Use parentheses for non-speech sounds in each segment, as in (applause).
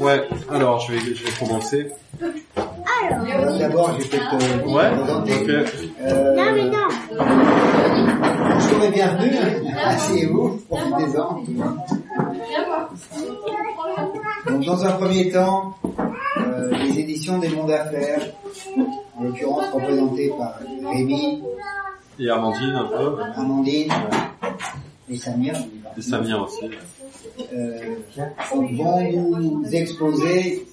Ouais, alors je vais, je vais commencer. Alors, D'abord, je vais peut-être euh, Ouais, ok. Euh, non mais non. Bonjour et bienvenue. hein. Asseyez-vous, profitez-en. Donc, dans un premier temps, euh, les éditions des mondes d'affaires, en l'occurrence représentées par Rémi, Et Amandine un peu. Amandine et Samir, Et Samir aussi. Euh, vont nous exposer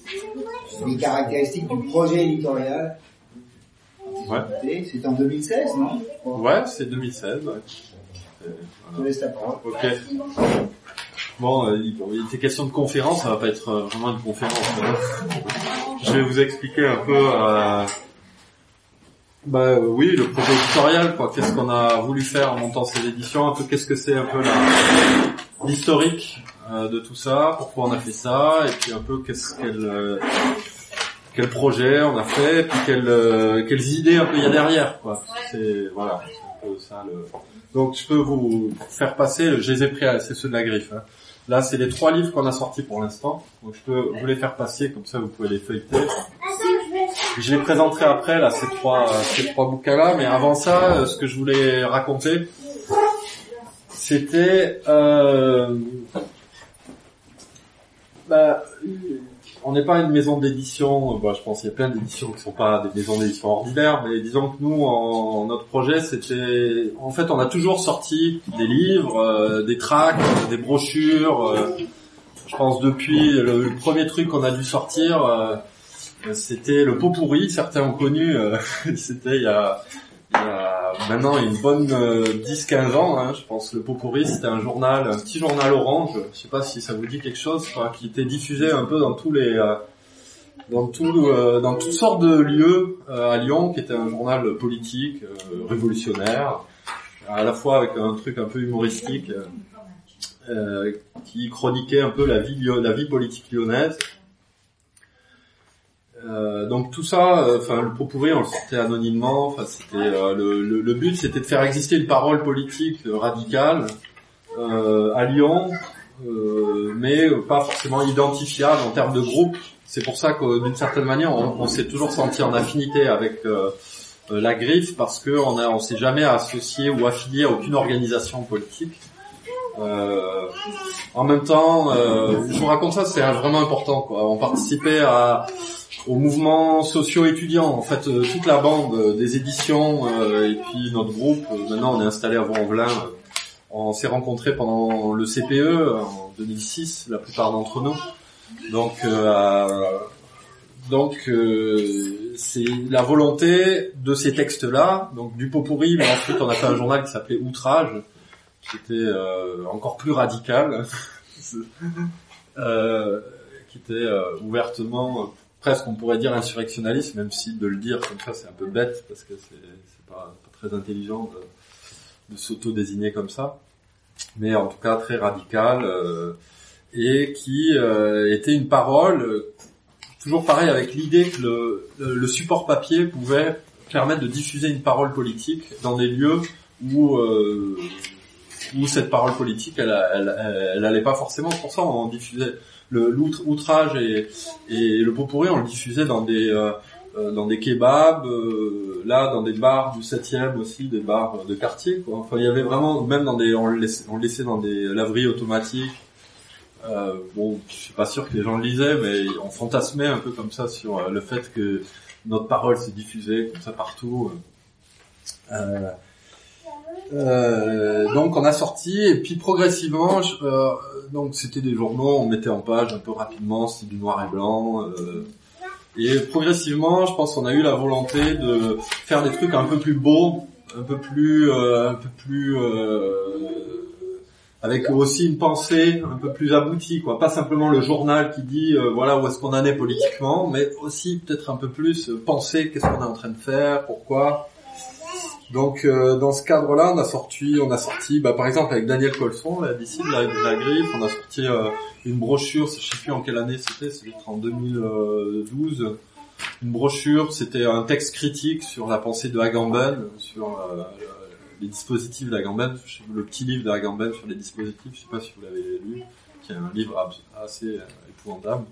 les caractéristiques du projet éditorial. Ouais. C'est en 2016, non? Ouais, c'est 2016. ouais. C'est- Je te laisse la parole. Ok. Bon, euh, il était question de conférence, ça va pas être euh, vraiment une conférence. hein. Je vais vous expliquer un peu. Euh, bah euh, oui, le projet éditorial, quoi. Qu'est-ce qu'on a voulu faire en montant ces éditions, un peu qu'est-ce que c'est un peu la- l'historique euh, de tout ça, pourquoi on a fait ça, et puis un peu qu'est-ce qu'elle euh, quel projet on a fait, et puis quelles, euh, quelles idées un peu il y a derrière, quoi. C'est voilà, c'est un peu ça le. Donc je peux vous faire passer, je les ai pris, c'est ceux de la griffe. hein. Là, c'est les trois livres qu'on a sortis pour l'instant. Donc je peux vous les faire passer, comme ça vous pouvez les feuilleter. Je les présenterai après, là, ces trois, ces trois bouquins-là. Mais avant ça, euh, ce que je voulais raconter, c'était... Euh, bah, on n'est pas une maison d'édition, bah, je pense qu'il y a plein d'éditions qui sont pas des maisons d'édition ordinaires, mais disons que nous, en, notre projet, c'était... En fait, on a toujours sorti des livres, euh, des tracts, des brochures. euh, je pense depuis le, premier truc qu'on a dû sortir, euh, c'était le pot pourri. Certains ont connu, (laughs) c'était il y a maintenant une bonne euh, 10-15 ans, hein, je pense. Le pot pourri, c'était un journal, un petit journal orange. Je sais pas si ça vous dit quelque chose, quoi, qui était diffusé un peu dans tous les, euh, dans tout, euh, dans toutes sortes de lieux euh, à Lyon, qui était un journal politique, euh, révolutionnaire, à la fois avec un truc un peu humoristique. euh, euh, qui chroniquait un peu la vie, la vie politique lyonnaise. Euh, donc tout ça, euh, enfin le pot pourri, on le sortait anonymement. Enfin c'était euh, le, le, but, c'était de faire exister une parole politique radicale à Lyon, mais pas forcément identifiable en termes de groupe. C'est pour ça que d'une certaine manière, on, s'est toujours senti en affinité avec la griffe parce que on on s'est jamais associé ou affilié à aucune organisation politique. Euh, en même temps, euh, je vous raconte ça, c'est vraiment important. Quoi. On participait à, au mouvement socio-étudiant. En fait, euh, toute la bande euh, des éditions euh, et puis notre groupe. euh, maintenant, on est installé à Vaux-en-Velin. on s'est rencontrés pendant le CPE en 2006, la plupart d'entre nous. Donc, donc c'est la volonté de ces textes-là, donc du pot pourri, mais ensuite on a fait un journal qui s'appelait Outrage, qui était encore plus radical, (laughs) qui était ouvertement, presque on pourrait dire insurrectionnaliste, même si de le dire comme ça c'est un peu bête, parce que c'est pas, pas très intelligent de, s'auto-désigner comme ça, mais en tout cas très radical, euh, et qui euh, était une parole, toujours pareil avec l'idée que le, le, support papier pouvait permettre de diffuser une parole politique dans des lieux où euh, où cette parole politique, elle, elle, elle, allait pas forcément. Pour ça on diffusait le l'outre- outrage et, et le pot pourri, on le diffusait dans des euh, euh, dans des kebabs, euh, là dans des bars du 7e aussi, des bars de quartier. Quoi. Enfin, il y avait vraiment, même dans des, on le laissait, dans des laveries automatiques. Euh, bon, je suis pas sûr que les gens le lisaient, mais on fantasmait un peu comme ça sur le fait que notre parole s'est diffusée comme ça partout. Euh, donc on a sorti et puis progressivement, je- donc c'était des journaux, on mettait en page un peu rapidement, c'était du noir et blanc. euh, et progressivement, je pense qu'on a eu la volonté de faire des trucs un peu plus beaux, un peu plus, euh, un peu plus, euh, avec aussi une pensée un peu plus aboutie, quoi. Pas simplement le journal qui dit euh, voilà où est-ce qu'on en est politiquement, mais aussi peut-être un peu plus euh, penser qu'est-ce qu'on est en train de faire, pourquoi. Donc euh, dans ce cadre-là, on a sorti, on a sorti, bah, par exemple avec Daniel Colson, là d'ici de la, la griffe, on a sorti euh, une brochure, je sais plus en quelle année c'était, c'était en 2012. Une brochure, c'était un texte critique sur la pensée de Agamben, sur euh, les dispositifs d'Agamben, le petit livre d'Agamben sur les dispositifs, je sais pas si vous l'avez lu, qui est un livre assez épouvantable.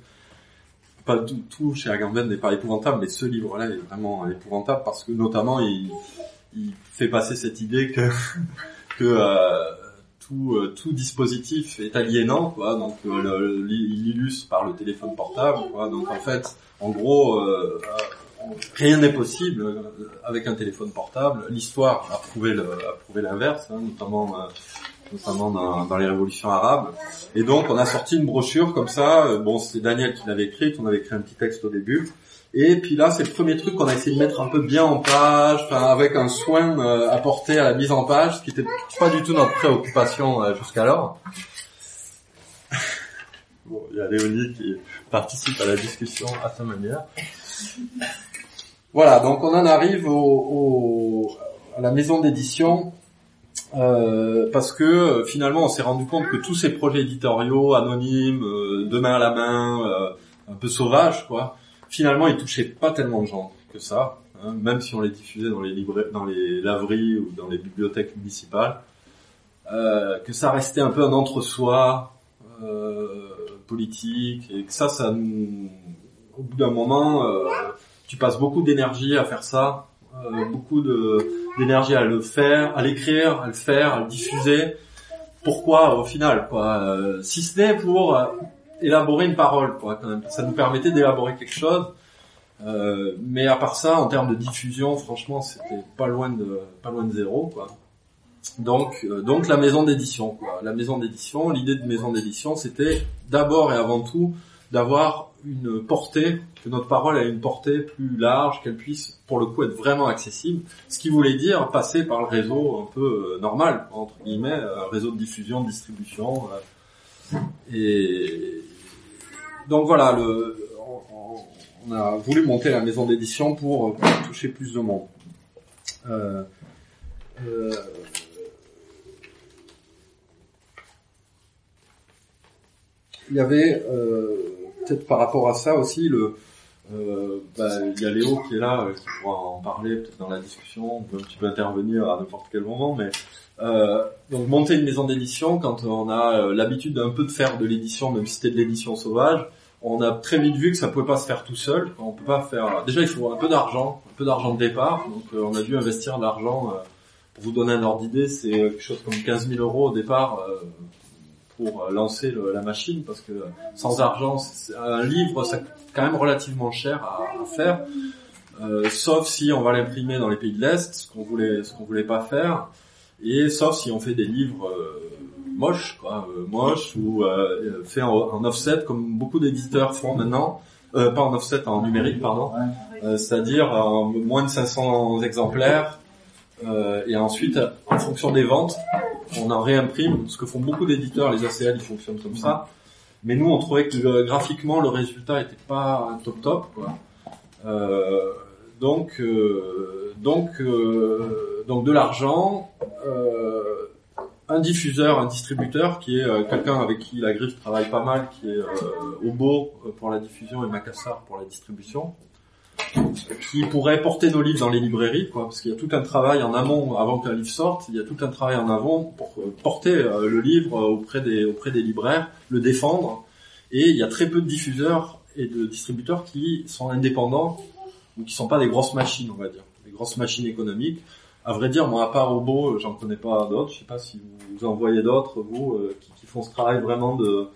Pas tout, tout chez Agamben n'est pas épouvantable, mais ce livre-là est vraiment épouvantable parce que notamment il, il fait passer cette idée (laughs) que euh, tout, euh, tout dispositif est aliénant, quoi. Donc euh, il illustre par le téléphone portable, quoi. Donc en fait, en gros, rien n'est possible avec un téléphone portable. L'histoire a prouvé l'inverse, hein, notamment notamment dans, dans, les révolutions arabes. Et donc on a sorti une brochure comme ça. Bon, c'est Daniel qui l'avait écrite. On avait écrit un petit texte au début. Et puis là, c'est le premier truc qu'on a essayé de mettre un peu bien en page, enfin avec un soin euh, apporté à la mise en page, ce qui n'était pas du tout notre préoccupation euh, jusqu'alors. (laughs) bon, il y a Léonie qui participe à la discussion à sa manière. Voilà, donc on en arrive au, au, à la maison d'édition euh, parce que euh, finalement on s'est rendu compte que tous ces projets éditoriaux anonymes, de main à la main, un peu sauvages, quoi, finalement, ils touchaient pas tellement de gens que ça, hein, même si on les diffusait dans les librairies, dans les laveries ou dans les bibliothèques municipales, euh, que ça restait un peu un entre-soi euh, politique et que ça, ça, au bout d'un moment, euh, tu passes beaucoup d'énergie à faire ça, euh, beaucoup d'énergie à le faire, à l'écrire, à le faire, à le diffuser. Pourquoi au final, quoi euh, Si ce n'est pour élaborer une parole, quoi. Ça nous permettait d'élaborer quelque chose. Euh, mais à part ça, en termes de diffusion, franchement, c'était pas loin de pas loin de zéro, quoi. Donc, euh, donc la maison d'édition, quoi. La maison d'édition, l'idée de maison d'édition, c'était d'abord et avant tout d'avoir une portée, que notre parole ait une portée plus large, qu'elle puisse, pour le coup, être vraiment accessible. Ce qui voulait dire passer par le réseau un peu euh, normal, entre guillemets, un réseau de diffusion, de distribution. Et, donc voilà, le, on, a voulu monter la maison d'édition pour, toucher plus de monde. Euh, euh, il y avait euh, peut-être par rapport à ça aussi le bah, il y a Léo qui est là qui pourra en parler peut-être dans la discussion on peut un petit peu intervenir à n'importe quel moment mais donc monter une maison d'édition quand on a l'habitude d'un peu de faire de l'édition même si c'était de l'édition sauvage on a très vite vu que ça pouvait pas se faire tout seul. On peut pas faire. Déjà, il faut un peu d'argent, un peu d'argent de départ. Donc, euh, on a dû investir de l'argent. Euh, pour vous donner un ordre d'idée, c'est quelque chose comme 15 000 euros au départ euh, pour lancer la machine, parce que sans argent, un livre, c'est quand même relativement cher à, faire. sauf si on va l'imprimer dans les pays de l'Est, ce qu'on ce qu'on voulait pas faire, et sauf si on fait des livres moche, quoi, euh, moche ou euh, fait en, offset comme beaucoup d'éditeurs font maintenant. Euh, pas en offset, en numérique, pardon. C'est-à-dire en moins de 500 exemplaires. et ensuite, en fonction des ventes, on en réimprime. Ce que font beaucoup d'éditeurs, les ACL, ils fonctionnent comme ça. Mais nous, on trouvait que graphiquement, le résultat était pas top top. Quoi. Euh, donc, euh, donc, euh, donc de l'argent, un diffuseur, un distributeur qui est euh, quelqu'un avec qui la griffe travaille pas mal, qui est euh, Obo euh, pour la diffusion et Macassar pour la distribution, qui pourrait porter nos livres dans les librairies, quoi, parce qu'il y a tout un travail en amont avant qu'un livre sorte, il y a tout un travail en avant pour porter le livre auprès des libraires, le défendre, et il y a très peu de diffuseurs et de distributeurs qui sont indépendants ou qui sont pas des grosses machines, on va dire, des grosses machines économiques à vrai dire, moi, à part Obo, euh, j'en connais pas d'autres. Je sais pas si vous en voyez d'autres, vous, euh, qui, font ce travail vraiment de,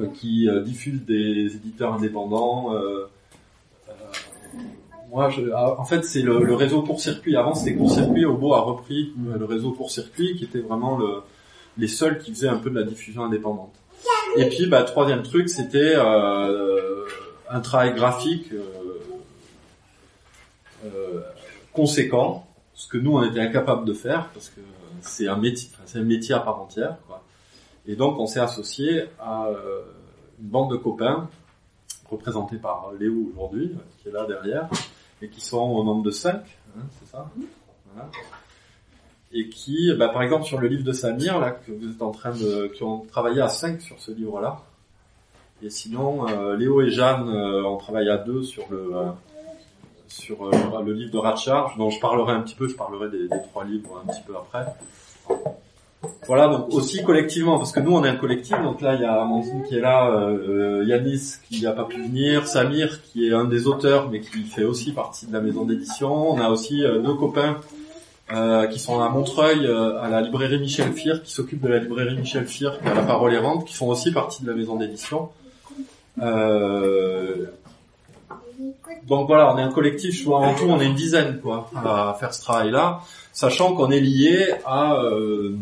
euh, qui diffusent des éditeurs indépendants. moi, je, ah, en fait, c'est le, réseau court-circuit. Avant, c'était court-circuit. Obo a repris le réseau court-circuit, qui était vraiment le, les seuls qui faisaient un peu de la diffusion indépendante. Et puis, bah, troisième truc, c'était un travail graphique conséquent ce que nous on était incapable de faire parce que c'est un métier, c'est un métier à part entière. Quoi. Et donc on s'est associé à euh, une bande de copains représentés par Léo aujourd'hui, qui est là derrière, et qui sont au nombre de cinq, hein, c'est ça? Voilà. Et qui, bah, par exemple sur le livre de Samir, là, que vous êtes en train de, qui ont travaillé à cinq sur ce livre-là. Et sinon, euh, Léo et Jeanne euh, ont travaillé à deux sur le sur euh, le livre de Ratchar, dont je parlerai un petit peu, je parlerai des, trois livres un petit peu après. voilà, donc aussi collectivement, parce que nous on est un collectif, donc là il y a Amandine qui est là, euh, Yanis qui n'a pas pu venir, Samir qui est un des auteurs mais qui fait aussi partie de la maison d'édition, on a aussi euh, deux copains euh, qui sont à Montreuil, euh, à la librairie Michel Fir, qui s'occupent de la librairie Michel Fir, qui a la parole errante, qui font aussi partie de la maison d'édition. Euh, donc voilà, on est un collectif, je vois en tout on est une dizaine quoi à faire ce travail-là, sachant qu'on est lié à euh,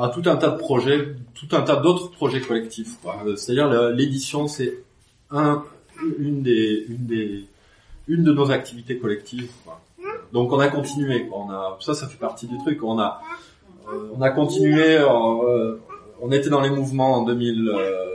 à tout un tas de projets, tout un tas d'autres projets collectifs. C'est-à-dire l'édition, c'est un, une des, une des, une de nos activités collectives. quoi. Donc on a continué. quoi. On a, ça, ça fait partie du truc. On a, euh, on a continué. euh, on était dans les mouvements en 2000. euh,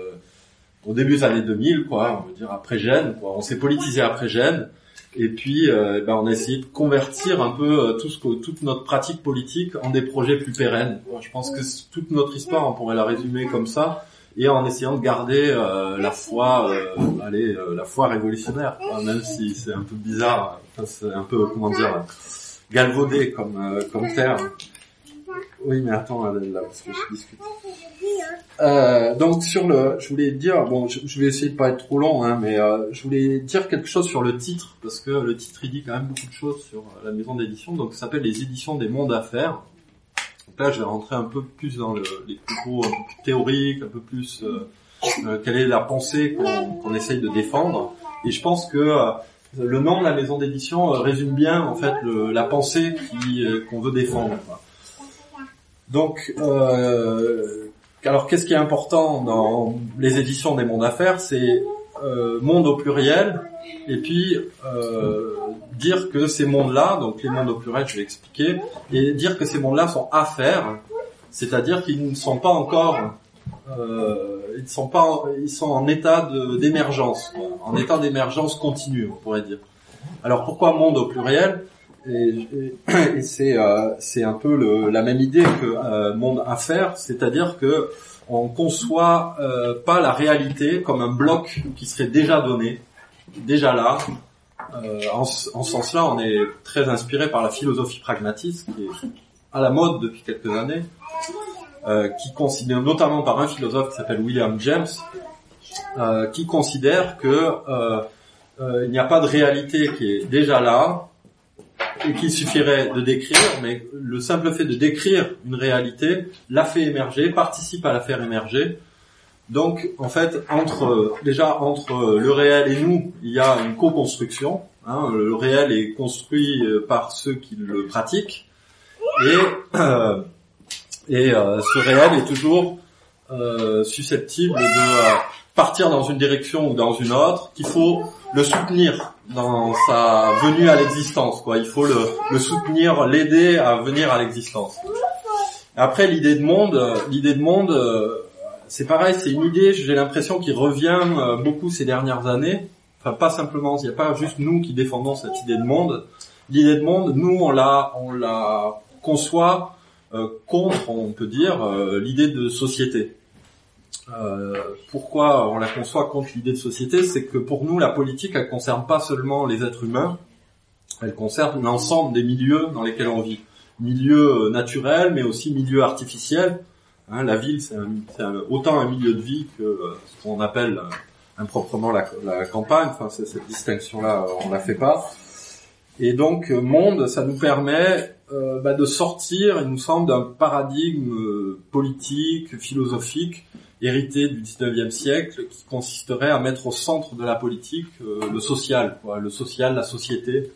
au début des années 2000, quoi, on veut dire après Gênes, quoi. On s'est politisé après Gênes, et puis euh, ben, on a essayé de convertir un peu euh, tout ce que, toute notre pratique politique en des projets plus pérennes. Je pense que toute notre histoire, on pourrait la résumer comme ça, et en essayant de garder euh, la foi, euh, allez, euh, la foi révolutionnaire, quoi, même si c'est un peu bizarre, enfin, c'est un peu comment dire galvaudé comme euh, comme terme. Oui, mais attends, là, là, parce que je discute. Euh, donc sur le, je voulais dire, bon, je, je vais essayer de pas être trop long, hein, mais euh, je voulais dire quelque chose sur le titre parce que le titre il dit quand même beaucoup de choses sur euh, la maison d'édition. Donc ça s'appelle les éditions des mondes à faire. Donc là, je vais rentrer un peu plus dans le, les propos un peu plus théoriques, un peu plus euh, euh, quelle est la pensée qu'on essaye de défendre. Et je pense que euh, le nom de la maison d'édition résume bien en fait le, la pensée qu'on veut défendre. quoi. Donc, euh, alors qu'est-ce qui est important dans les éditions des mondes affaires? C'est euh, monde au pluriel, et puis euh, dire que ces mondes-là, donc les mondes au pluriel, je vais expliquer, et dire que ces mondes-là sont à faire, c'est-à-dire qu'ils ne sont pas encore, euh, ils sont pas, ils sont en état d'émergence, en état d'émergence continue, on pourrait dire. Alors pourquoi monde au pluriel? Et, c'est euh, c'est un peu la même idée que euh, monde à faire, c'est-à-dire que on conçoit euh, pas la réalité comme un bloc qui serait déjà donné, déjà là. Euh, en, ce- en ce sens-là, on est très inspiré par la philosophie pragmatiste qui est à la mode depuis quelques années, euh, qui considère notamment par un philosophe qui s'appelle William James, qui considère que il n'y a pas de réalité qui est déjà là qu'il suffirait de décrire, mais le simple fait de décrire une réalité la fait émerger, participe à la faire émerger. Donc, en fait, entre déjà entre le réel et nous, il y a une co-construction. hein. le réel est construit euh, par ceux qui le pratiquent, et euh, et euh, ce réel est toujours euh, susceptible de euh, partir dans une direction ou dans une autre, qu'il faut le soutenir dans sa venue à l'existence. Quoi, il faut le, soutenir, l'aider à venir à l'existence. Après, l'idée de monde, euh, l'idée de monde, euh, c'est pareil, c'est une idée. J'ai l'impression qui revient euh, beaucoup ces dernières années. Enfin, pas simplement, il n'y a pas juste nous qui défendons cette idée de monde. L'idée de monde, nous, on la, on la conçoit contre, on peut dire, l'idée de société. Euh, pourquoi on la conçoit contre l'idée de société C'est que pour nous, la politique, elle concerne pas seulement les êtres humains, elle concerne l'ensemble des milieux dans lesquels on vit. Milieu euh, naturel, mais aussi milieu artificiel. Hein, la ville, c'est autant un milieu de vie que euh, ce qu'on appelle improprement la, la campagne. Enfin, cette distinction-là, on la fait pas. Et donc, monde, ça nous permet bah, de sortir, il nous semble, d'un paradigme politique, philosophique, hérité du 19e siècle, qui consisterait à mettre au centre de la politique euh, le social, quoi, le social, la société,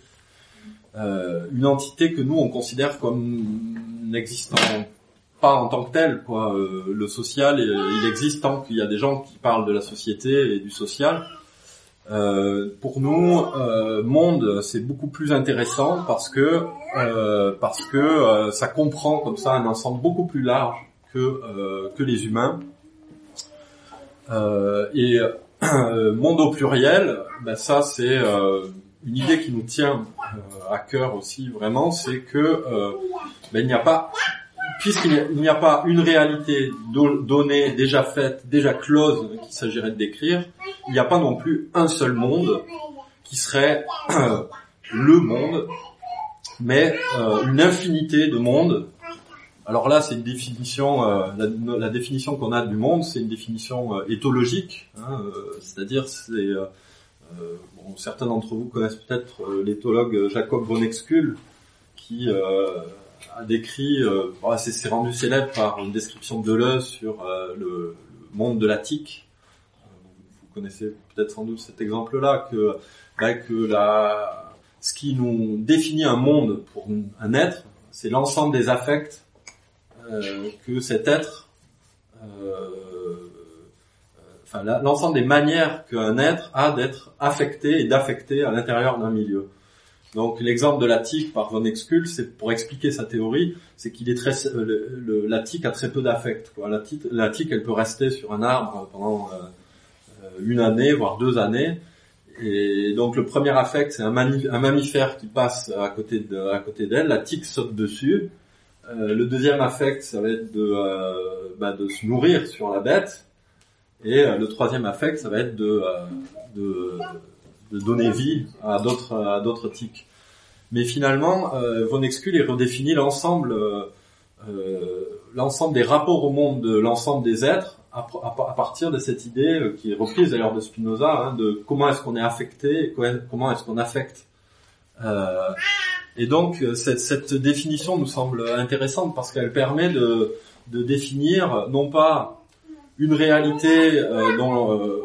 Euh, une entité que nous on considère comme n'existant pas en tant que telle, quoi. Euh, le social, euh, il existe tant qu'il y a des gens qui parlent de la société et du social. Pour nous, monde, c'est beaucoup plus intéressant parce que parce que ça comprend comme ça un ensemble beaucoup plus large que que les humains. Euh, et (clears throat) euh, monde au pluriel, ben ça c'est euh, une idée qui nous tient à cœur aussi vraiment, c'est que ben, il n'y a pas puisqu'il n'y a- pas une réalité do- donnée, déjà faite, déjà close qu'il s'agirait de décrire, il n'y a pas non plus un seul monde qui serait (clears throat) le monde, mais une infinité de mondes alors là, c'est une définition, euh, la, la, définition qu'on a du monde, c'est une définition euh, éthologique, hein, euh, c'est-à-dire c'est euh, bon, certains d'entre vous connaissent peut-être l'éthologue Jacob von Exkul, qui a décrit, bon, c'est rendu célèbre par une description de Deleuze sur le, le, monde de l'Attique. Vous connaissez peut-être sans doute cet exemple-là, que, bah, que la, ce qui nous définit un monde pour un être, c'est l'ensemble des affects euh, que cet être, euh, enfin l'ensemble des manières qu'un être a d'être affecté et d'affecter à l'intérieur d'un milieu. Donc l'exemple de la tique par Von Exkul, c'est pour expliquer sa théorie, c'est qu'il est très, le, la tique a très peu d'affect. La tique, elle peut rester sur un arbre pendant euh, une année, voire deux années. Et donc le premier affect, c'est un, un, mammifère qui passe à côté de, à côté d'elle. La tique saute dessus. Euh, le deuxième affect, ça va être de, euh, bah, de se nourrir sur la bête. Et euh, le troisième affect, ça va être de, de, de donner vie à d'autres à d'autres tiques. Mais finalement, Von Exkul il redéfinit l'ensemble l'ensemble des rapports au monde de l'ensemble des êtres à, partir de cette idée qui est reprise d'ailleurs de Spinoza hein, de comment est-ce qu'on est affecté et comment est-ce qu'on affecte. Euh, et donc euh, cette, cette, définition nous semble intéressante parce qu'elle permet de, de, définir non pas une réalité euh, dont, euh,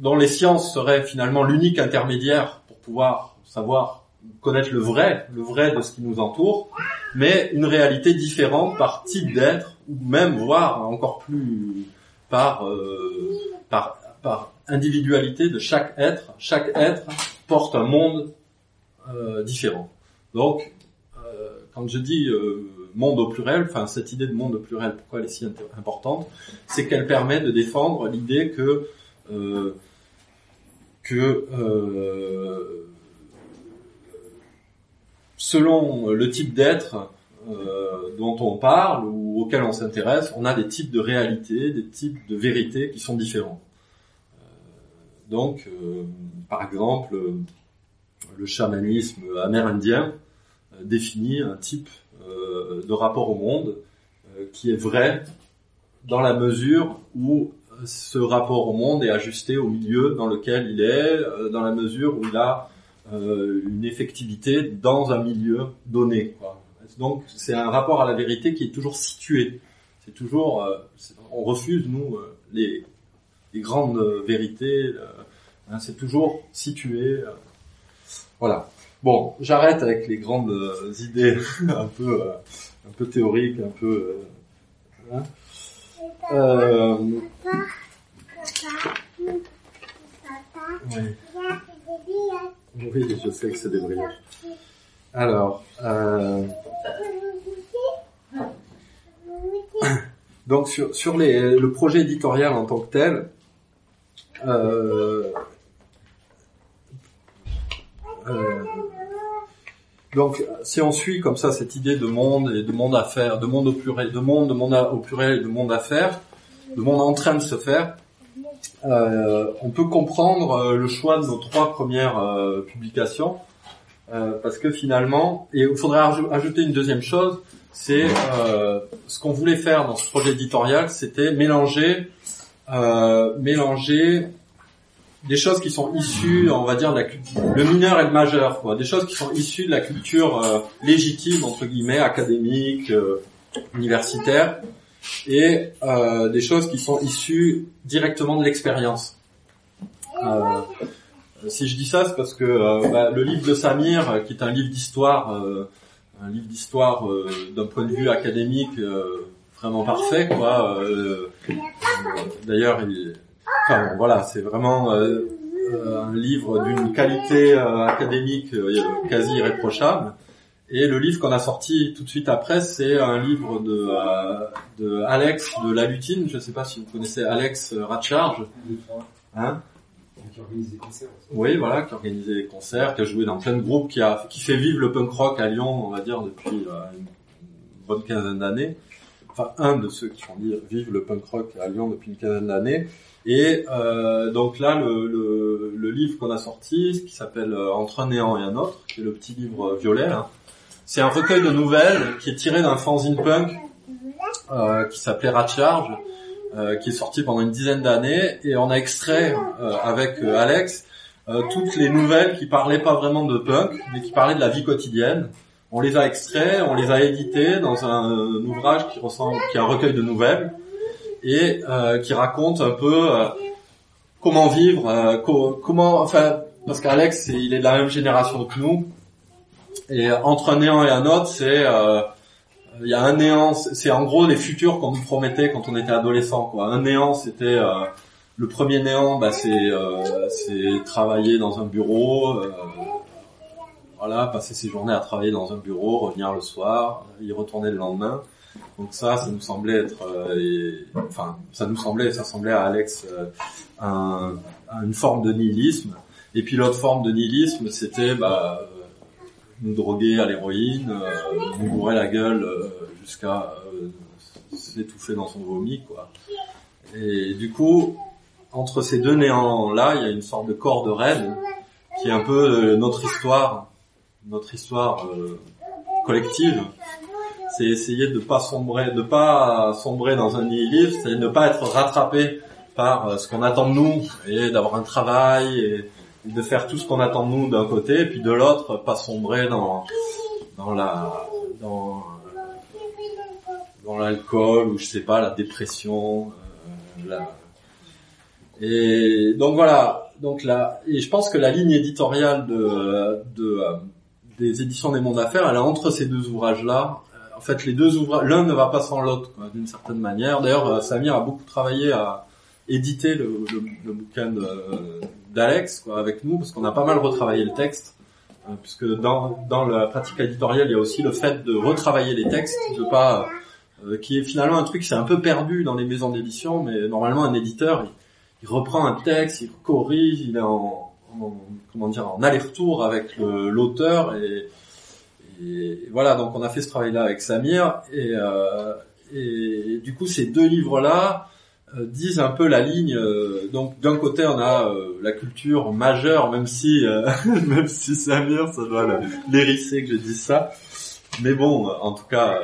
dont les sciences seraient finalement l'unique intermédiaire pour pouvoir savoir connaître le vrai, le vrai de ce qui nous entoure, mais une réalité différente par type d'être ou même voire encore plus par, par par individualité de chaque être. Chaque être porte un monde différents. Donc, euh, quand je dis euh, monde au pluriel, enfin cette idée de monde au pluriel, pourquoi elle est si importante, c'est qu'elle permet de défendre l'idée que que selon le type d'être dont on parle ou auquel on s'intéresse, on a des types de réalités, des types de vérités qui sont différents. donc, par exemple, le chamanisme amérindien euh, définit un type euh, de rapport au monde euh, qui est vrai dans la mesure où ce rapport au monde est ajusté au milieu dans lequel il est, dans la mesure où il a une effectivité dans un milieu donné. Donc c'est un rapport à la vérité qui est toujours situé. C'est toujours, on refuse nous les, les grandes vérités. Hein, c'est toujours situé voilà. Bon, j'arrête avec les grandes euh, idées (laughs) un peu, euh, un peu théoriques, un peu. Euh, hein. euh oui. oui, je sais que c'est des brillants. Alors, (coughs) donc sur, sur les, le projet éditorial en tant que tel, euh, donc, si on suit comme ça cette idée de monde et de monde à faire, de monde au pluriel, de monde, de au pluriel et de monde à faire, de monde en train de se faire, euh, on peut comprendre euh, le choix de nos trois premières publications, parce que finalement, et il faudrait ajouter une deuxième chose, c'est ce qu'on voulait faire dans ce projet éditorial, c'était mélanger, mélanger des choses qui sont issues, on va dire, de la, le mineur et le majeur, quoi, des choses qui sont issues de la culture euh, légitime entre guillemets, académique, euh, universitaire, et euh, des choses qui sont issues directement de l'expérience. Euh, si je dis ça, c'est parce que bah, le livre de Samir, qui est un livre d'histoire, un livre d'histoire d'un point de vue académique vraiment parfait, quoi. D'ailleurs, il Enfin, voilà, c'est vraiment euh, euh, un livre d'une qualité euh, académique quasi irréprochable. Et le livre qu'on a sorti tout de suite après, c'est un livre de, de Alex de La Lutine. Je ne sais pas si vous connaissez Alex Ratcharge. Hein qui des concerts. Oui, voilà, qui organise des concerts, qui a joué dans plein de groupes, qui a qui fait vivre le punk rock à Lyon, on va dire depuis une bonne quinzaine d'années. Enfin, un de ceux qui font vivre le punk rock à Lyon depuis une quinzaine d'années. Et euh, donc là, le, le, le livre qu'on a sorti, qui s'appelle euh, Entre un néant et un autre, qui est le petit livre violet, hein, c'est un recueil de nouvelles qui est tiré d'un fanzine punk euh, qui s'appelait Ratcharge, euh, qui est sorti pendant une dizaine d'années, et on a extrait euh, avec euh, Alex euh, toutes les nouvelles qui parlaient pas vraiment de punk, mais qui parlaient de la vie quotidienne. On les a extraits, on les a édités dans un ouvrage qui ressemble, qui est un recueil de nouvelles et euh, qui raconte un peu euh, comment vivre, euh, co- comment, enfin, parce qu'Alex, il est de la même génération que nous, et entre un néant et un autre, c'est, euh, il y a un néant, c'est en gros les futurs qu'on nous promettait quand on était adolescent, quoi. Un néant, c'était euh, le premier néant, bah, c'est, euh, travailler dans un bureau. voilà, passer ses journées à travailler dans un bureau, revenir le soir, y retourner le lendemain. Donc ça, ça nous semblait être, euh, enfin, ça nous semblait, ça semblait à Alex euh, un- un- une forme de nihilisme. Et puis l'autre forme de nihilisme, c'était bah, euh, nous droguer à l'héroïne, nous bourrer la gueule jusqu'à s'étouffer dans son vomi, quoi. Et du coup, entre ces deux néants-là, il y a une sorte de corde raide qui est un peu notre histoire, notre histoire collective c'est essayer de pas sombrer, de pas sombrer dans un nihilisme, c'est ne pas être rattrapé par euh, ce qu'on attend de nous et d'avoir un travail et de faire tout ce qu'on attend de nous d'un côté et puis de l'autre pas sombrer dans dans la dans dans l'alcool ou je sais pas la dépression euh, la- et donc voilà donc là et je pense que la ligne éditoriale de de euh, des éditions des mondes d'affaires elle est entre ces deux ouvrages là fait, les deux ouvrages, l'un ne va pas sans l'autre, d'une certaine manière. D'ailleurs, euh, Samir a beaucoup travaillé à éditer le, bouquin d'Alex, avec nous, parce qu'on a pas mal retravaillé le texte, euh, puisque dans, dans la pratique éditoriale, il y a aussi le fait de retravailler les textes, de pas, euh, qui est finalement un truc qui s'est un peu perdu dans les maisons d'édition, mais normalement, un éditeur, il, reprend un texte, il corrige, il est en, en- comment dire, en aller-retour avec l'auteur et et voilà, donc on a fait ce travail-là avec Samir, et, euh, du coup ces deux livres-là euh, disent un peu la ligne. euh, donc d'un côté on a la culture majeure, même si (laughs) même si Samir, ça doit l'hérisser que je dise ça, mais bon, en tout cas,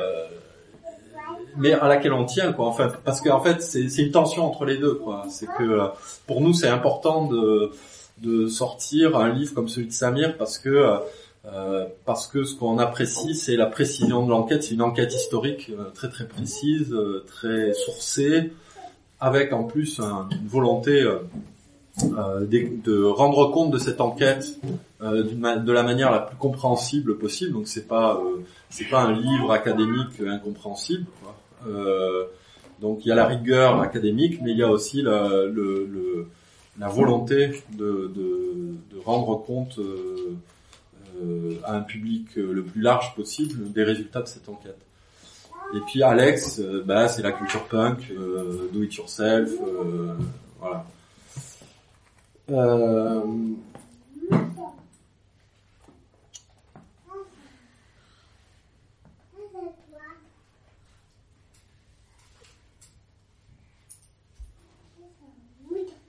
mais à laquelle on tient, quoi. Enfin, parce qu'en fait c'est une tension entre les deux, quoi. C'est que pour nous c'est important de de sortir un livre comme celui de Samir parce que euh, parce que ce qu'on apprécie, c'est la précision de l'enquête. C'est une enquête historique euh, très très précise, euh, très sourcée, avec en plus un- une volonté de rendre compte de cette enquête de la manière la plus compréhensible possible. Donc c'est pas c'est pas un livre académique incompréhensible. Donc il y a la rigueur académique, mais il y a aussi la, volonté de, rendre compte à un public euh, le plus large possible des résultats de cette enquête. Et puis Alex, euh, bah, c'est la culture punk, euh, do it yourself, euh, voilà. Euh,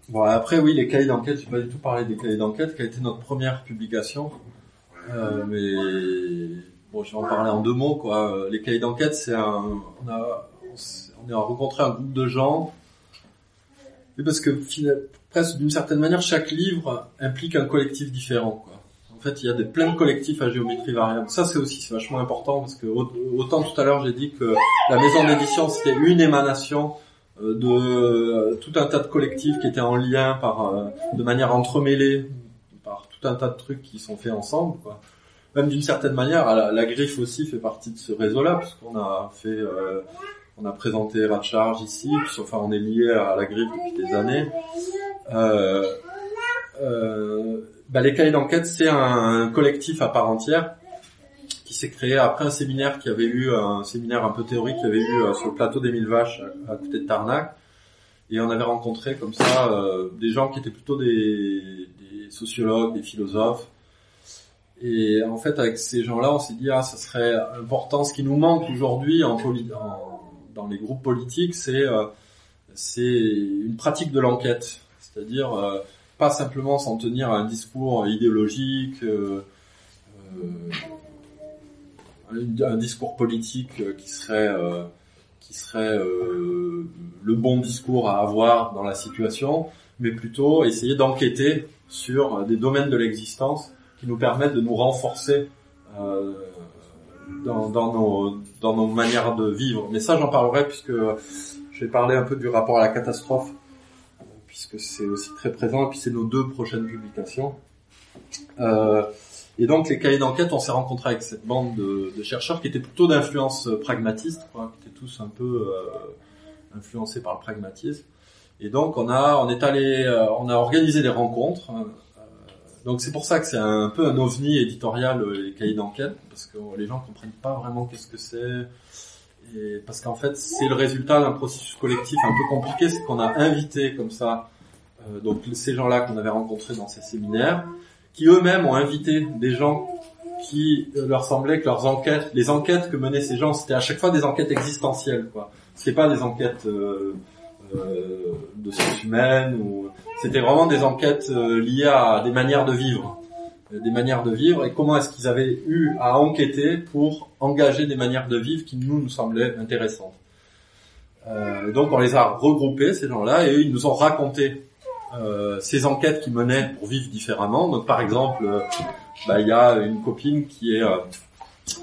Bon après oui les cahiers d'enquête, j'ai pas du tout parlé des cahiers d'enquête qui a été notre première publication, Euh, mais bon je vais en parler en deux mots quoi. Les cahiers d'enquête c'est un, on a, on a rencontré un groupe de gens, et parce que presque d'une certaine manière chaque livre implique un collectif différent quoi. En fait il y a des plein de collectifs à géométrie variable. Ça c'est aussi vachement important parce que au- autant tout à l'heure j'ai dit que la maison d'édition c'était une émanation euh, de euh, tout un tas de collectifs qui étaient en lien par de manière entremêlée tout un tas de trucs qui sont faits ensemble quoi. Même d'une certaine manière, la, la griffe aussi fait partie de ce réseau-là, puisqu'on a fait, euh, on a présenté Ratcharge ici, puis enfin on est lié à la griffe depuis des années. Euh, euh, bah, les cahiers d'enquête, c'est un, collectif à part entière qui s'est créé après un séminaire qui avait eu un séminaire un peu théorique qui avait eu euh, sur le plateau des Mille Vaches à, à côté de Tarnac et on avait rencontré comme ça euh, des gens qui étaient plutôt des, sociologues, des philosophes. Et en fait avec ces gens-là on s'est dit ah ça serait important. Ce qui nous manque aujourd'hui en, en- dans les groupes politiques c'est euh, c'est une pratique de l'enquête. C'est-à-dire euh, pas simplement s'en tenir à un discours idéologique un, discours politique qui serait serait euh, le bon discours à avoir dans la situation, mais plutôt essayer d'enquêter sur des domaines de l'existence qui nous permettent de nous renforcer euh, dans, nos, dans nos manières de vivre. Mais ça, j'en parlerai puisque je vais parler un peu du rapport à la catastrophe, puisque c'est aussi très présent, et puis c'est nos deux prochaines publications. Euh, et donc les cahiers d'enquête, on s'est rencontré avec cette bande de, chercheurs qui étaient plutôt d'influence pragmatiste, quoi, qui étaient tous un peu euh, influencés par le pragmatisme. Et donc on a, on est allé, euh, on a organisé des rencontres. hein. Euh, donc c'est pour ça que c'est un peu un ovni éditorial euh, les cahiers d'enquête, parce que les gens comprennent pas vraiment qu'est-ce que c'est. Et parce qu'en fait, c'est le résultat d'un processus collectif un peu compliqué, c'est qu'on a invité comme ça, euh, donc ces gens-là qu'on avait rencontrés dans ces séminaires, qui eux-mêmes ont invité des gens qui euh, leur semblait que leurs enquêtes, les enquêtes que menaient ces gens, c'était à chaque fois des enquêtes existentielles, quoi. C'était pas des enquêtes euh, euh, de sciences humaines ou c'était vraiment des enquêtes euh, liées à des manières de vivre, Euh, des manières de vivre et comment est-ce qu'ils avaient eu à enquêter pour engager des manières de vivre qui nous nous semblaient intéressantes. Donc on les a regroupés ces gens-là et eux, ils nous ont raconté euh, ces enquêtes qu'ils menaient pour vivre différemment. Donc par exemple, euh, bah, il y a une copine qui est euh,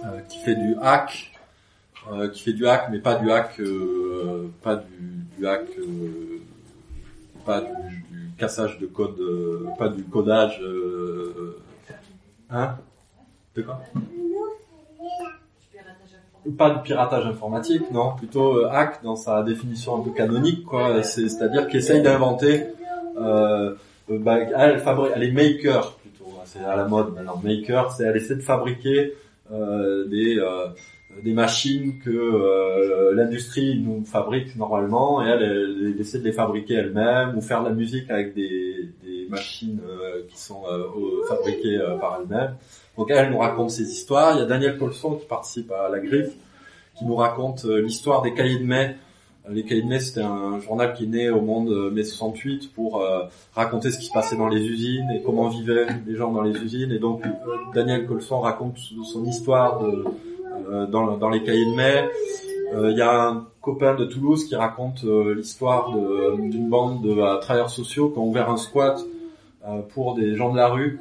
euh, qui fait du hack, qui fait du hack, mais pas du hack, pas du, du hack, pas du, du cassage de code, pas du codage, hein? De quoi? Pas de piratage informatique, non, plutôt hack dans sa définition un peu canonique, quoi. C'est- C'est-à-dire qu'il essaye d'inventer. Euh, euh, bah, elle, est maker plutôt. C'est à la mode maintenant. Maker, c'est elle essaie de fabriquer euh, des des machines que l'industrie nous fabrique normalement, et elle, essaie de les fabriquer elle-même ou faire de la musique avec des des machines qui sont fabriquées par elle-même. Donc elle nous raconte ses histoires. Il y a Daniel Colson qui participe à La Griffe, qui nous raconte l'histoire des cahiers de mai. Les cahiers de mai, c'était un journal qui est né au monde euh, mai 68 pour euh, raconter ce qui se passait dans les usines et comment vivaient les gens dans les usines. Et donc euh, Daniel Colson raconte son histoire dans, dans les cahiers de mai. Il y a un copain de Toulouse qui raconte l'histoire d'une bande de travailleurs sociaux qui ont ouvert un squat pour des gens de la rue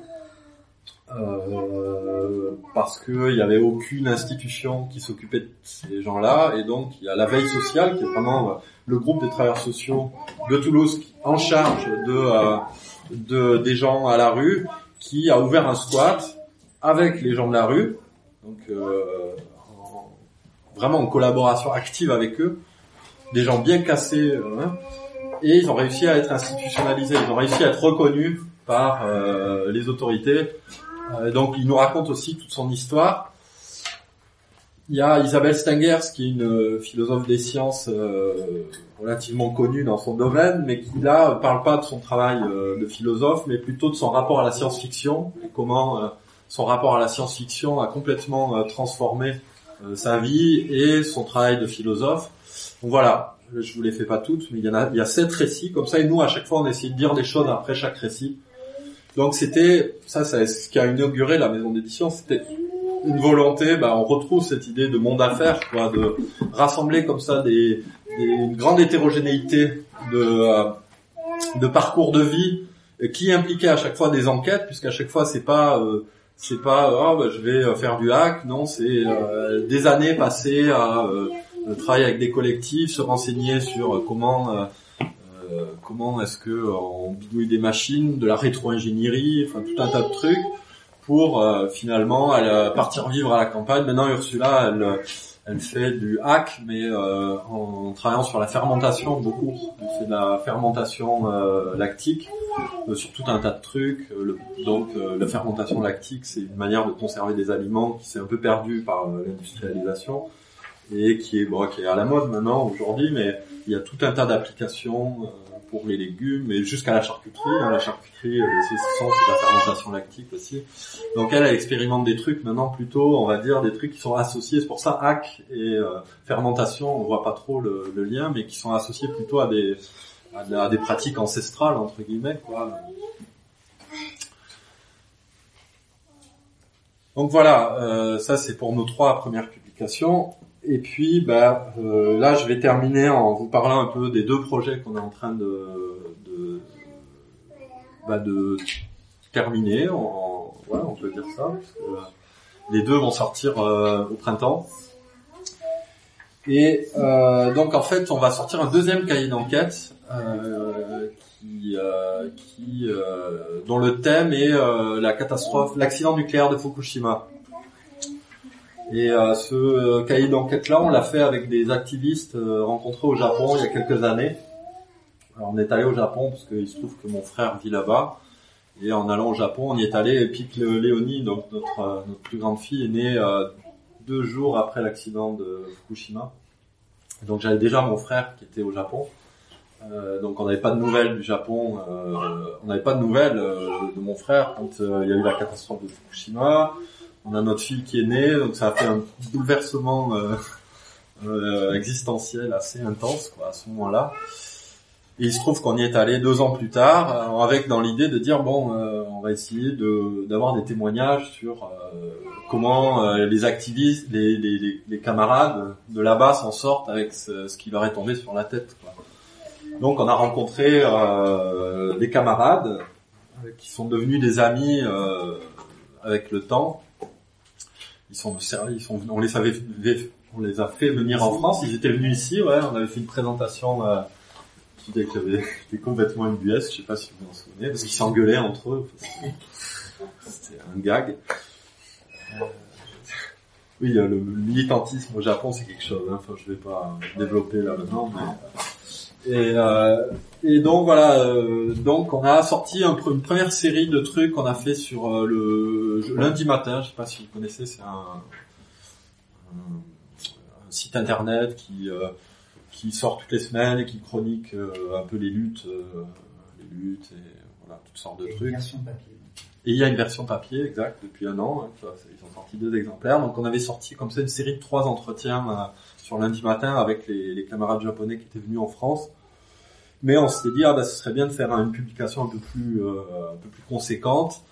euh, parce que il y avait aucune institution qui s'occupait de ces gens-là et donc il y a la veille sociale qui est vraiment euh, le groupe des travailleurs sociaux de Toulouse en charge de, euh, de des gens à la rue qui a ouvert un squat avec les gens de la rue donc euh, en- vraiment en collaboration active avec eux des gens bien cassés euh, hein, et ils ont réussi à être institutionnalisés ils ont réussi à être reconnus par les autorités euh, donc il nous raconte aussi toute son histoire. Il y a Isabelle Stengers qui est une euh, philosophe des sciences euh, relativement connue dans son domaine, mais qui là parle pas de son travail de philosophe, mais plutôt de son rapport à la science-fiction et comment son rapport à la science-fiction a complètement transformé sa vie et son travail de philosophe. Donc voilà, je vous les fais pas toutes, mais il y en a, il y a sept récits comme ça, et nous à chaque fois on essaie de dire des choses après chaque récit. Donc c'était ça, c'est ce qui a inauguré la maison d'édition, c'était une volonté. Bah, on retrouve cette idée de monde à faire, quoi, de rassembler comme ça des, une grande hétérogénéité de euh, de parcours de vie qui impliquait à chaque fois des enquêtes, puisqu'à chaque fois c'est pas euh, c'est pas ah, bah, je vais euh, faire du hack, non, c'est des années passées à travailler avec des collectifs, se renseigner sur comment euh, comment est-ce que euh, on bidouille des machines, de la rétro-ingénierie, enfin tout un tas de trucs pour euh, finalement euh, partir vivre à la campagne. Maintenant Ursula, elle, fait du hack, mais en travaillant sur la fermentation beaucoup. Elle fait de la fermentation lactique sur tout un tas de trucs. Donc la fermentation lactique, c'est une manière de conserver des aliments qui s'est un peu perdue par l'industrialisation et qui est bon, qui est à la mode maintenant aujourd'hui, mais il y a tout un tas d'applications euh, pour les légumes et jusqu'à la charcuterie. hein. la charcuterie, euh, c'est c'est de la fermentation lactique aussi. Donc elle, elle expérimente des trucs maintenant plutôt, on va dire, des trucs qui sont associés. C'est pour ça hack et euh, fermentation, on voit pas trop le, lien, mais qui sont associés plutôt à des à, de- à des pratiques ancestrales entre guillemets, quoi. Donc voilà, ça c'est pour nos trois premières publications. Et puis bah, euh, là, je vais terminer en vous parlant un peu des deux projets qu'on est en train de, de, bah, de terminer. En, ouais, on peut dire ça. Euh, les deux vont sortir euh, au printemps. Et euh, donc en fait, on va sortir un deuxième cahier d'enquête qui, qui dont le thème est la catastrophe, l'accident nucléaire de Fukushima. Et euh, ce euh, cahier d'enquête-là, on l'a fait avec des activistes euh, rencontrés au Japon il y a quelques années. Alors, on est allé au Japon parce qu'il se trouve que mon frère vit là-bas. Et en allant au Japon, on y est allé. Et puis Léonie, donc notre, euh, notre plus grande fille, est née deux jours après l'accident de Fukushima. Donc j'avais déjà mon frère qui était au Japon. Euh, donc on n'avait pas de nouvelles du Japon. euh, on n'avait pas de nouvelles de mon frère quand il y a eu la catastrophe de Fukushima. On a notre fille qui est née, donc ça a fait un bouleversement euh, euh, existentiel assez intense quoi, à ce moment-là. Et il se trouve qu'on y est allé deux ans plus tard, euh, avec dans l'idée de dire bon, euh, on va essayer de d'avoir des témoignages sur euh, comment euh, les activistes, les, les, les, camarades de là-bas s'en sortent avec ce, qui leur est tombé sur la tête. Quoi. Donc on a rencontré des camarades qui sont devenus des amis avec le temps. Ils sont ils sont, on les avait, on les a fait venir en France. Ils étaient venus ici, ouais. On avait fait une présentation. Euh, qui c'était (laughs) complètement UBS, je sais pas si vous vous en souvenez, parce qu'ils s'engueulaient entre eux. (laughs) C'était un gag. Euh, Oui, euh, le militantisme au Japon, c'est quelque chose. Hein. Enfin, je vais pas développer là maintenant, mais et, euh, et donc voilà, euh, donc on a sorti un une première série de trucs qu'on a fait sur euh, le lundi matin. Je sais pas si vous connaissez, c'est un, un- un site internet qui qui sort toutes les semaines et qui chronique un peu les luttes, les luttes et voilà toutes sortes de Et trucs. version papier. Et il y a une version papier, exact, depuis un an. hein, ils ont sorti deux exemplaires. Donc on avait sorti comme ça une série de trois entretiens sur lundi matin avec les, les camarades japonais qui étaient venus en France. Mais on s'était dit, ah bah, ce serait bien de faire une publication un peu plus, euh, un peu plus conséquente,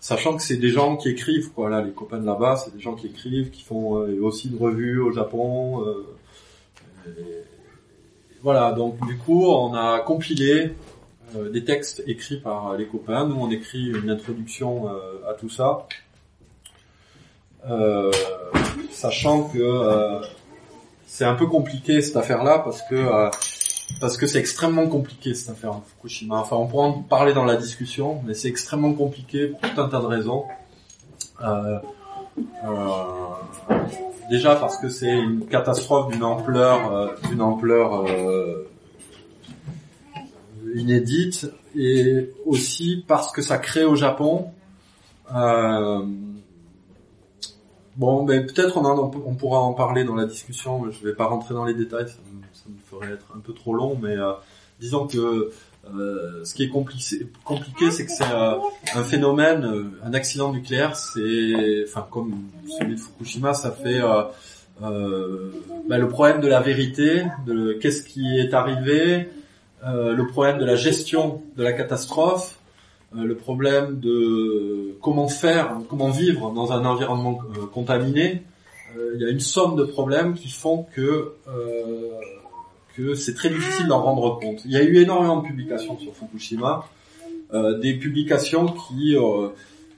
sachant que c'est des gens qui écrivent, quoi. Là, les copains de là-bas, c'est des gens qui écrivent, qui font euh, aussi une revue au Japon. euh, voilà, donc du coup, on a compilé euh, des textes écrits par les copains. Nous, on écrit une introduction euh, à tout ça, sachant que c'est un peu compliqué cette affaire-là parce que parce que c'est extrêmement compliqué cette affaire de Fukushima. Enfin, on pourra en parler dans la discussion, mais c'est extrêmement compliqué pour tout un tas de raisons. Euh, euh, déjà parce que c'est une catastrophe d'une ampleur, euh, d'une ampleur euh, inédite, et aussi parce que ça crée au Japon. euh, bon, ben peut-être on, en- on pourra en parler dans la discussion. mais Je vais pas rentrer dans les détails, ça me ferait être un peu trop long, mais euh, disons que euh, ce qui est compliqué, compliqué, c'est que c'est euh, un phénomène, euh, un accident nucléaire, c'est, enfin comme celui de Fukushima, ça fait euh, euh, bah, le problème de la vérité, de qu'est-ce qui est arrivé, le problème de la gestion de la catastrophe, le problème de comment faire, comment vivre dans un environnement contaminé. Il y a une somme de problèmes qui font que euh, que c'est très difficile d'en rendre compte. Il y a eu énormément de publications sur Fukushima, euh, des publications qui euh,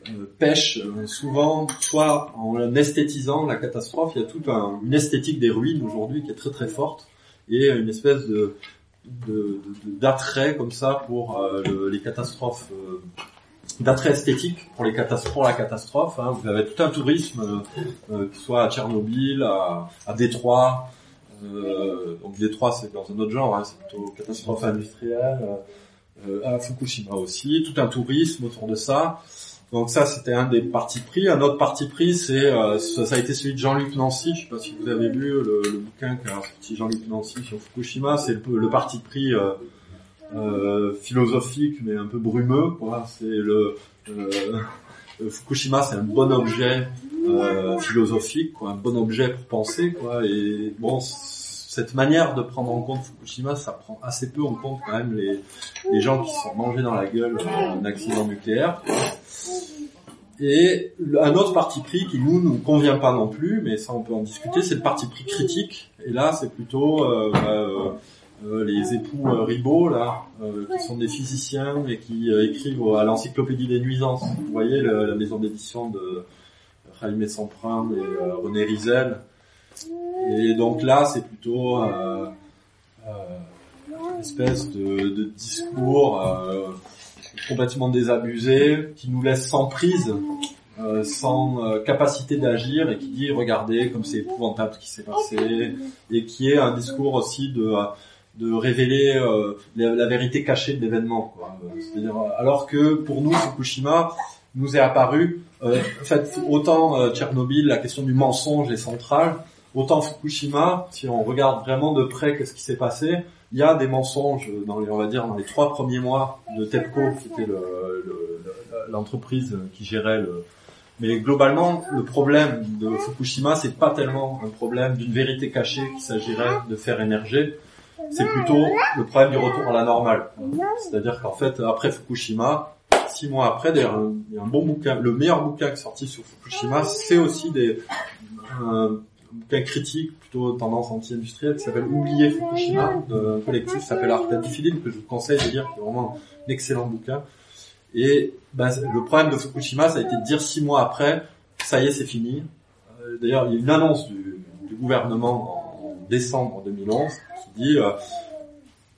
euh, pêchent euh, souvent soit en esthétisant la catastrophe. Il y a toute un- une esthétique des ruines aujourd'hui qui est très très forte et une espèce de d'attrait comme ça pour euh, le- les catastrophes, d'attrait esthétique pour les catastrophes, pour la catastrophe. hein. Vous avez tout un tourisme, euh, soit à Tchernobyl, à Détroit. Euh, donc Détroit c'est dans un autre genre, hein, c'est plutôt catastrophe industrielle. euh, à Fukushima aussi, tout un tourisme autour de ça. Donc ça, c'était un des partis pris. Un autre parti pris, c'est euh, ça, a été celui de Jean-Luc Nancy. Je sais pas si vous avez lu le, le bouquin qu'a sorti Jean-Luc Nancy sur Fukushima. C'est le, parti pris euh, euh, philosophique, mais un peu brumeux. C'est le euh, euh, Fukushima, c'est un bon objet euh, philosophique, quoi, un bon objet pour penser. Quoi. Et bon, cette manière de prendre en compte Fukushima, ça prend assez peu en compte quand même les, les gens qui sont mangés dans la gueule euh, d'un accident nucléaire. Et un autre parti pris qui nous nous convient pas non plus, mais ça on peut en discuter, c'est le parti pris critique. Et là, c'est plutôt euh, bah, euh, les époux euh, Ribot là, euh, qui sont des physiciens et qui euh, écrivent à l'encyclopédie des nuisances. Vous voyez la maison d'édition de Jaime Semprin et René Rizel. Et donc là, c'est plutôt une espèce de, de discours complètement désabusé qui nous laisse sans prise, sans capacité d'agir et qui dit regardez comme c'est épouvantable ce qui s'est passé et qui est un discours aussi de de révéler euh, la, vérité cachée de l'événement. Euh, euh, alors que pour nous, Fukushima nous est apparu, euh, en fait, autant euh, Tchernobyl, la question du mensonge est centrale, autant Fukushima, si on regarde vraiment de près qu'est-ce qui s'est passé, il y a des mensonges dans les, on va dire, dans les trois premiers mois de TEPCO, qui était le- le- le- l'entreprise qui gérait le, mais globalement, le problème de Fukushima, c'est pas tellement un problème d'une vérité cachée qu'il s'agirait de faire émerger, c'est plutôt le problème du retour à la normale. C'est-à-dire qu'en fait, après Fukushima, six mois après, d'ailleurs, il y a un bon bouquin, le meilleur bouquin qui est sorti sur Fukushima, c'est aussi des, un bouquin critique, plutôt tendance anti-industrielle, qui s'appelle Oublier Fukushima, collectif qui s'appelle Arcade Philippe, que je vous conseille de lire, qui est vraiment un excellent bouquin. Et ben, le problème de Fukushima, ça a été de dire six mois après, ça y est, c'est fini. Euh, D'ailleurs, il y a une annonce du, gouvernement en décembre 2011 qui dit euh,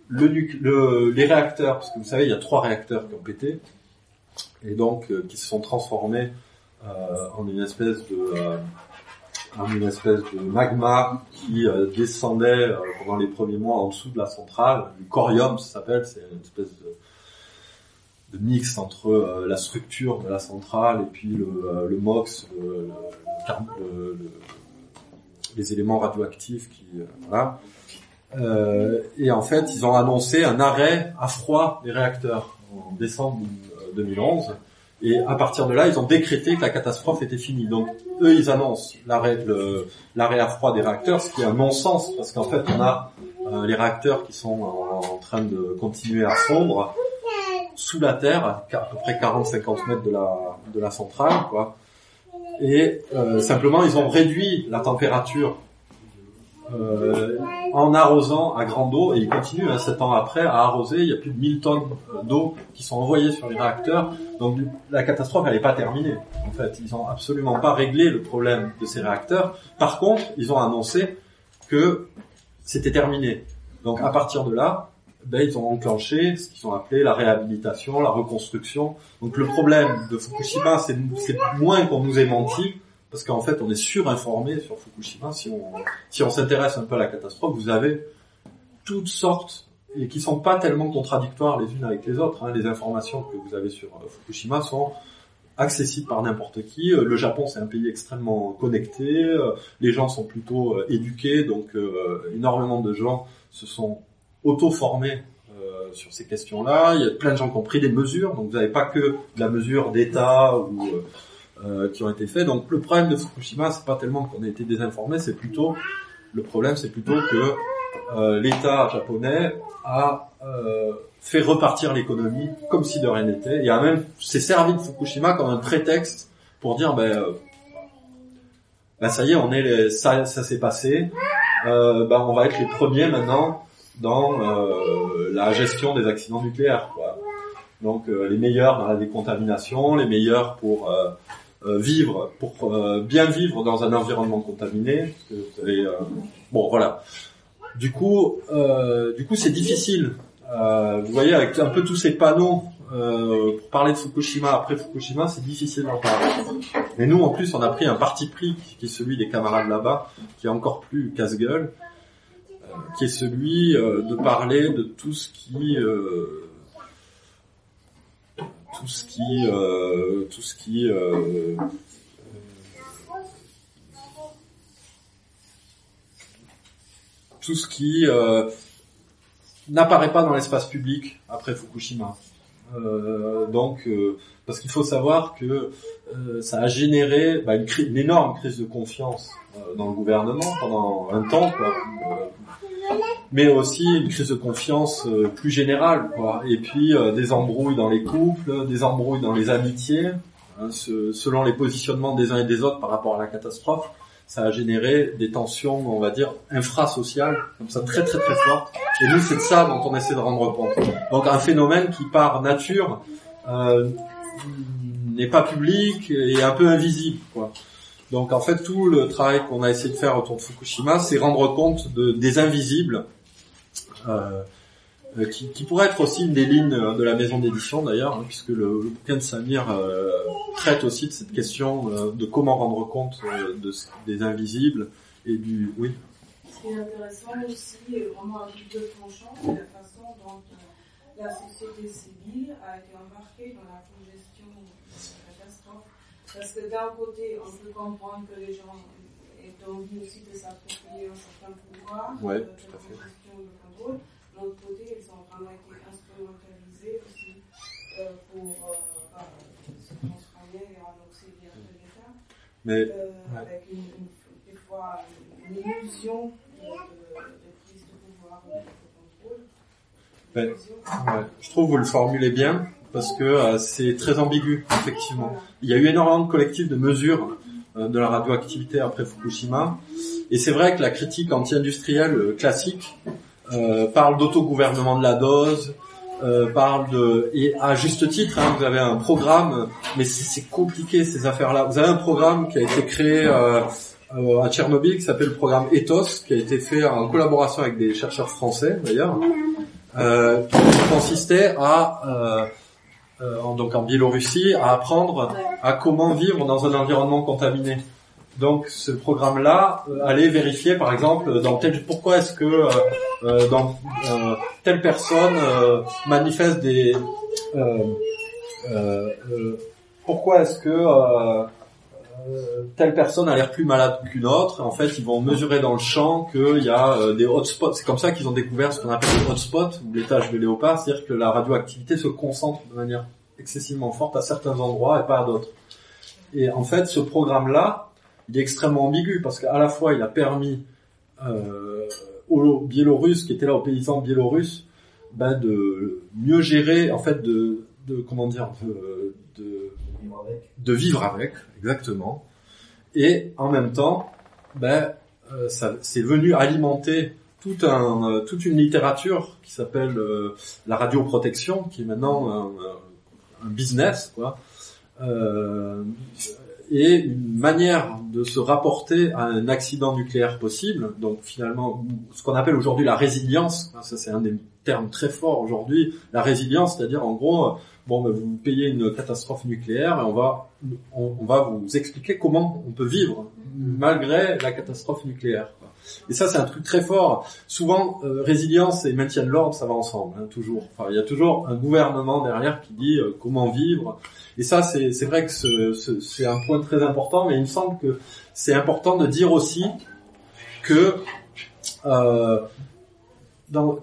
le, le- les réacteurs, parce que vous savez, il y a trois réacteurs qui ont pété, et donc euh, qui se sont transformés euh, en une espèce de euh, en une espèce de magma qui euh, descendait pendant les premiers mois en dessous de la centrale. Le corium, ça s'appelle, c'est une espèce de, mix entre la structure de la centrale et puis le, euh, le MOX, le, le- le car- le- le- les éléments radioactifs qui euh, voilà. Euh, et en fait, ils ont annoncé un arrêt à froid des réacteurs en décembre euh, 2011. Et à partir de là, ils ont décrété que la catastrophe était finie. Donc, eux, ils annoncent l'arrêt, à froid des réacteurs, ce qui est un non-sens, parce qu'en fait, on a euh, les réacteurs qui sont en, train de continuer à fondre sous la terre, à à peu près 40-50 mètres de la, de la centrale, quoi. Et euh, simplement, ils ont réduit la température euh, en arrosant à grande eau, et ils continuent, hein, sept ans après, à arroser. Il y a plus de 1000 tonnes d'eau qui sont envoyées sur les réacteurs. Donc la catastrophe, elle n'est pas terminée. En fait, ils ont absolument pas réglé le problème de ces réacteurs. Par contre, ils ont annoncé que c'était terminé. Donc à partir de là, ben, ils ont enclenché ce qu'ils ont appelé la réhabilitation, la reconstruction. Donc le problème de Fukushima, c'est moins qu'on nous ait menti, parce qu'en fait, on est surinformé sur Fukushima. Si on si on s'intéresse un peu à la catastrophe, vous avez toutes sortes et qui sont pas tellement contradictoires les unes avec les autres. hein. Les informations que vous avez sur euh, Fukushima sont accessibles par n'importe qui. Euh, Le Japon, c'est un pays extrêmement connecté. Euh, Les gens sont plutôt éduqués, donc énormément de gens se sont auto-formés euh, sur ces questions-là. Il y a plein de gens qui ont pris des mesures, donc vous n'avez pas que de la mesure d'État ou euh, euh, qui ont été faits. Donc le problème de Fukushima, c'est pas tellement qu'on a été désinformé, c'est plutôt le problème, c'est plutôt que euh, l'État japonais a euh, fait repartir l'économie comme si de rien n'était, et a même s'est servi de Fukushima comme un prétexte pour dire ben, euh, ben ça y est, on est les, ça, ça s'est passé, ben on va être les premiers maintenant dans euh, la gestion des accidents nucléaires. Quoi. Donc euh, les meilleurs dans la décontamination, les meilleurs pour euh, euh, vivre, pour euh, bien vivre dans un environnement contaminé. euh, bon, voilà. Du coup, du coup, c'est difficile. Vous voyez, avec un peu tous ces panneaux pour parler de Fukushima après Fukushima, c'est difficile d'en parler. Et nous, en plus, on a pris un parti pris qui est celui des camarades là-bas, qui est encore plus casse-gueule, qui est celui euh, de parler de tout ce qui euh, tout ce qui euh, tout ce qui euh, tout ce qui euh, n'apparaît pas dans l'espace public après Fukushima. Euh, donc, parce qu'il faut savoir que ça a généré bah, une, énorme crise de confiance dans le gouvernement pendant un temps, quoi. Euh, mais aussi une crise de confiance euh, plus générale, quoi. Et puis euh, des embrouilles dans les couples, des embrouilles dans les amitiés. hein, selon les positionnements des uns et des autres par rapport à la catastrophe, ça a généré des tensions, on va dire, infrasociales, comme ça très très très fortes. Et nous, c'est de ça dont on essaie de rendre compte. Donc un phénomène qui par nature euh, n'est pas public et un peu invisible, quoi. Donc en fait, tout le travail qu'on a essayé de faire autour de Fukushima, c'est rendre compte de, des invisibles, euh, euh, qui, qui pourrait être aussi une des lignes de la maison d'édition d'ailleurs, hein, puisque le, bouquin de Samir euh, traite aussi de cette question euh, de comment rendre compte euh, des invisibles et du... Oui, Ce qui est intéressant aussi, et vraiment un tranchant, c'est la façon dont euh, la société civile a été embarquée dans la gestion de la catastrophe. Parce que d'un côté, on peut comprendre que les gens aient envie aussi de s'approprier un certain pouvoir, Ouais, de, tout à fait. de gestion de contrôle. De l'autre côté, ils ont vraiment été instrumentalisés aussi euh, pour euh, bah, se transformer en auxiliaire de l'État mais euh, Ouais. avec une, une- des fois une illusion de, de, de prise de pouvoir ou de contrôle. Ben, ouais, je trouve que vous le formulez bien, parce que euh, c'est très ambigu, effectivement. Il y a eu énormément de collectifs de mesures euh, de la radioactivité après Fukushima. Et c'est vrai que la critique anti-industrielle euh, classique euh, parle d'autogouvernement de la dose, parle de... Et à juste titre, hein, vous avez un programme, mais c'est compliqué ces affaires-là. Vous avez un programme qui a été créé à Tchernobyl qui s'appelle le programme ETHOS, qui a été fait en collaboration avec des chercheurs français d'ailleurs, qui consistait à... euh, donc en Biélorussie, à apprendre à comment vivre dans un environnement contaminé. Donc ce programme-là euh, allait vérifier, par exemple, dans tel pourquoi est-ce que euh, euh, dans telle personne manifeste des pourquoi est-ce que telle personne a l'air plus malade qu'une autre. En fait, ils vont mesurer dans le champ qu'il y a euh, des hotspots. C'est comme ça qu'ils ont découvert ce qu'on appelle les hotspots, ou les taches de léopard, c'est-à-dire que la radioactivité se concentre de manière excessivement forte à certains endroits et pas à d'autres. Et en fait, ce programme-là, il est extrêmement ambigu parce qu'à la fois, il a permis euh, aux Biélorusses qui étaient là, aux paysans biélorusses, ben, de mieux gérer, en fait, de, de comment dire, de, de, de vivre avec, exactement. Et en même temps, ben, euh, ça, c'est venu alimenter tout un, euh, toute une littérature qui s'appelle euh, la radioprotection, qui est maintenant un, un business, quoi. Euh, et une manière de se rapporter à un accident nucléaire possible. Donc finalement, ce qu'on appelle aujourd'hui la résilience, hein, ça c'est un des termes très forts aujourd'hui, la résilience, c'est-à-dire en gros, bon, ben, vous payez une catastrophe nucléaire et on va, on, va vous expliquer comment on peut vivre malgré la catastrophe nucléaire. Et ça, c'est un truc très fort. Souvent, euh, résilience et maintien de l'ordre, ça va ensemble, hein, toujours. Enfin, il y a toujours un gouvernement derrière qui dit euh, comment vivre. Et ça, c'est vrai que ce- ce- c'est un point très important, mais il me semble que c'est important de dire aussi que euh,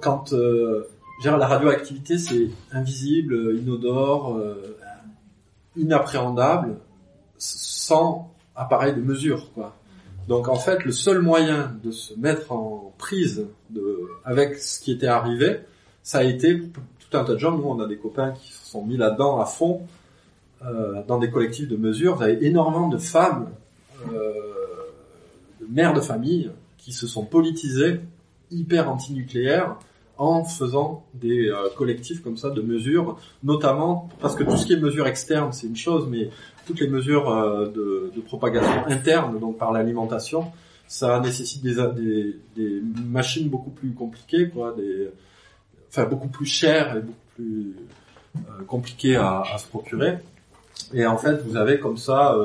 quand euh, dire, la radioactivité, c'est invisible, inodore, euh, inappréhendable, sans appareil de mesure, quoi. Donc en fait, le seul moyen de se mettre en prise avec ce qui était arrivé, ça a été tout un tas de gens. Nous, on a des copains qui se sont mis là-dedans à fond, euh, dans des collectifs de mesure. Vous avez énormément de femmes, euh, de mères de famille, qui se sont politisées, hyper antinucléaires, en faisant des euh, collectifs comme ça de mesures, notamment parce que tout ce qui est mesures externes, c'est une chose, mais toutes les mesures euh, de, de propagation interne, donc par l'alimentation, ça nécessite des, des, des machines beaucoup plus compliquées, quoi, des, enfin beaucoup plus chères et beaucoup plus euh, compliquées à, à se procurer. Et en fait, vous avez comme ça,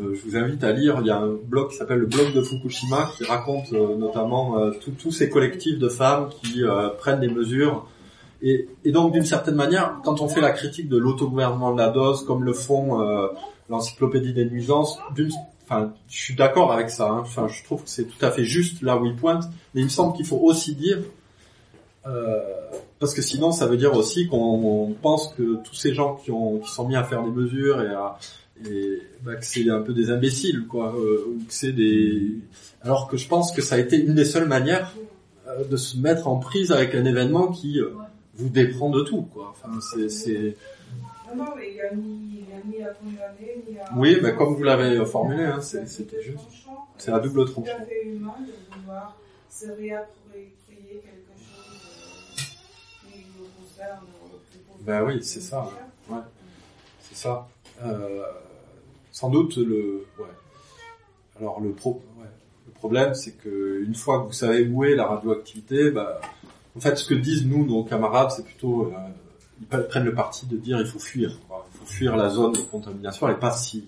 euh, je vous invite à lire, il y a un blog qui s'appelle le blog de Fukushima qui raconte euh, notamment euh, tous ces collectifs de femmes qui prennent des mesures. Et, donc d'une certaine manière, quand on fait la critique de l'autogouvernement de la dose, comme le font l'encyclopédie des nuisances, je suis d'accord avec ça. hein. Enfin, je trouve que c'est tout à fait juste là où il pointe. Mais il me semble qu'il faut aussi dire, parce que sinon, ça veut dire aussi qu'on on pense que tous ces gens qui sont mis à faire des mesures et à et bah, que c'est un peu des imbéciles, quoi, euh, ou que c'est des. Alors que je pense que ça a été une des seules manières euh, de se mettre en prise avec un événement qui euh, vous déprend de tout, quoi. Enfin, c'est, c'est... Non, non, mais il a mis, il a mis à condamner, ni à... Oui, mais comme vous l'avez formulé, hein, c'est- c'était juste. C'est à double C'est tout tranchant. à fait humain de vouloir se réapproprier quelque chose qui nous concerne au plus profond. Ben oui, c'est ça, ouais. C'est ça. Euh, sans doute le. Alors le pro. Le problème, c'est que une fois que vous savez où est la radioactivité, bah, en fait, ce que disent nous, nos camarades, c'est plutôt, euh, ils pre- prennent le parti de dire il faut fuir. Il faut fuir la zone de contamination. Elle est pas si,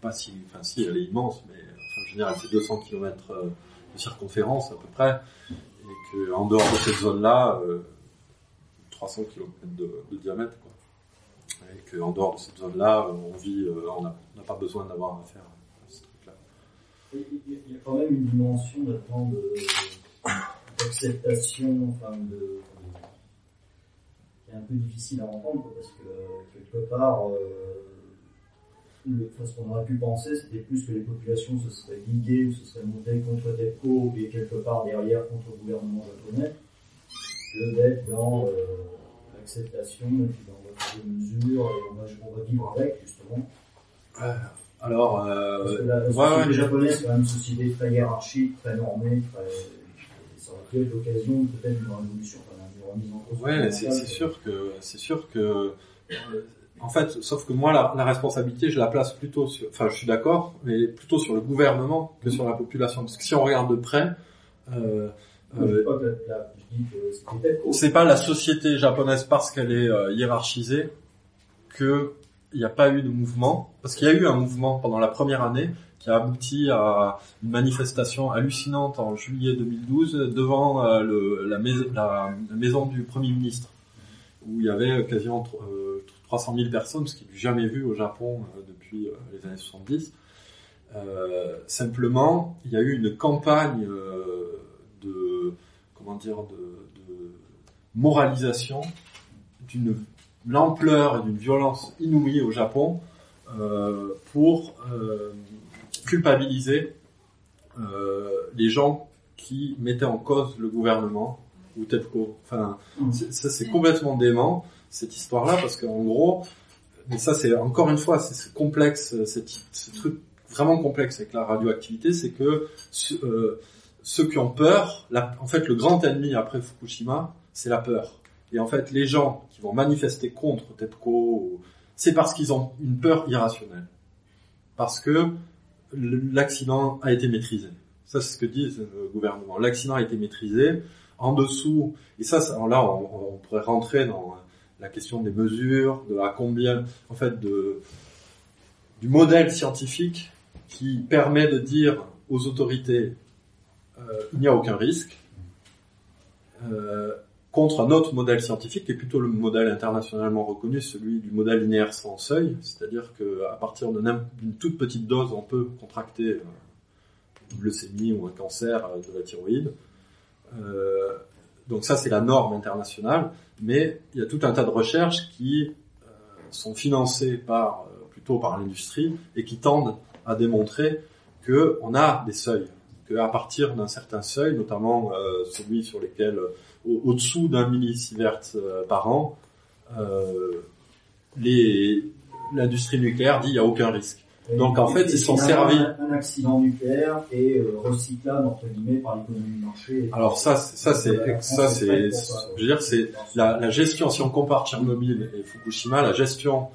pas si, enfin si, elle est immense, mais enfin, veux dire, elle fait 200 km de circonférence à peu près, et que en dehors de cette zone-là, euh, 300 km de, de diamètre. Et qu'en dehors de cette zone-là, on vit, euh, on n'a pas besoin d'avoir affaire à ce truc-là. Il y a- quand même une dimension d'acceptation, enfin de qui est un peu difficile à entendre parce que quelque part, euh, le, ce qu'on aurait pu penser, c'était plus que les populations se seraient liguées ou se seraient montées contre TEPCO et quelque part derrière contre le gouvernement japonais, que d'être dans euh, l'acceptation et puis dans votre mesure et on va, on va vivre avec justement. Alors, Parce euh, que la, la ouais, société ouais. japonaise, c'est quand même une société très hiérarchique, très normée, très... ça aurait pu être l'occasion peut-être d'une révolution, enfin, d'une remise en cause. Ouais, c'est sûr que c'est sûr que euh, en fait, sauf que moi la, la responsabilité, je la place plutôt sur, enfin, je suis d'accord, mais plutôt sur le gouvernement que sur la population, parce que si on regarde de près, euh, euh, aussi. c'est pas la société japonaise parce qu'elle est euh, hiérarchisée que il n'y a pas eu de mouvement, parce qu'il y a eu un mouvement pendant la première année qui a abouti à une manifestation hallucinante en juillet 2012 devant euh, le- la, mais- la- la maison du Premier ministre, où il y avait quasiment euh, 300 000 personnes, ce qui n'est jamais vu au Japon euh, depuis euh, les années 70. Euh, simplement, il y a eu une campagne euh, comment dire de, de moralisation d'une l'ampleur et d'une violence inouïe au Japon euh, pour euh, culpabiliser euh, les gens qui mettaient en cause le gouvernement ou TEPCO. Enfin, Mm. ça c'est complètement dément cette histoire-là parce qu'en gros, mais ça c'est encore une fois c'est complexe, c'est ce truc vraiment complexe avec la radioactivité, c'est que euh, ceux qui ont peur, en fait le grand ennemi après Fukushima, c'est la peur. Et en fait, les gens qui vont manifester contre TEPCO, c'est parce qu'ils ont une peur irrationnelle. Parce que l'accident a été maîtrisé. Ça, c'est ce que dit le gouvernement. L'accident a été maîtrisé. En dessous, et ça, là, on, pourrait rentrer dans la question des mesures, de à combien, en fait, du modèle scientifique qui permet de dire aux autorités, euh, il n'y a aucun risque. Euh, contre un autre modèle scientifique qui est plutôt le modèle internationalement reconnu, celui du modèle linéaire sans seuil, c'est-à-dire qu'à partir d'une toute petite dose, on peut contracter euh, une leucémie ou un cancer de la thyroïde. Donc ça, c'est la norme internationale, mais il y a tout un tas de recherches qui sont financées par plutôt par l'industrie et qui tendent à démontrer que on a des seuils, que à partir d'un certain seuil, notamment euh, celui sur lesquels au- au-dessous d'un millisievert euh, par an, euh, l'industrie nucléaire dit il n'y a aucun risque. Donc, en fait, ils sont servis. Un, accident nucléaire est euh, recyclable entre guillemets par l'économie de marché. Alors ça, c'est- ça c'est, ça c'est, je veux dire, c'est la, la gestion. Si on compare Tchernobyl et Fukushima, la gestion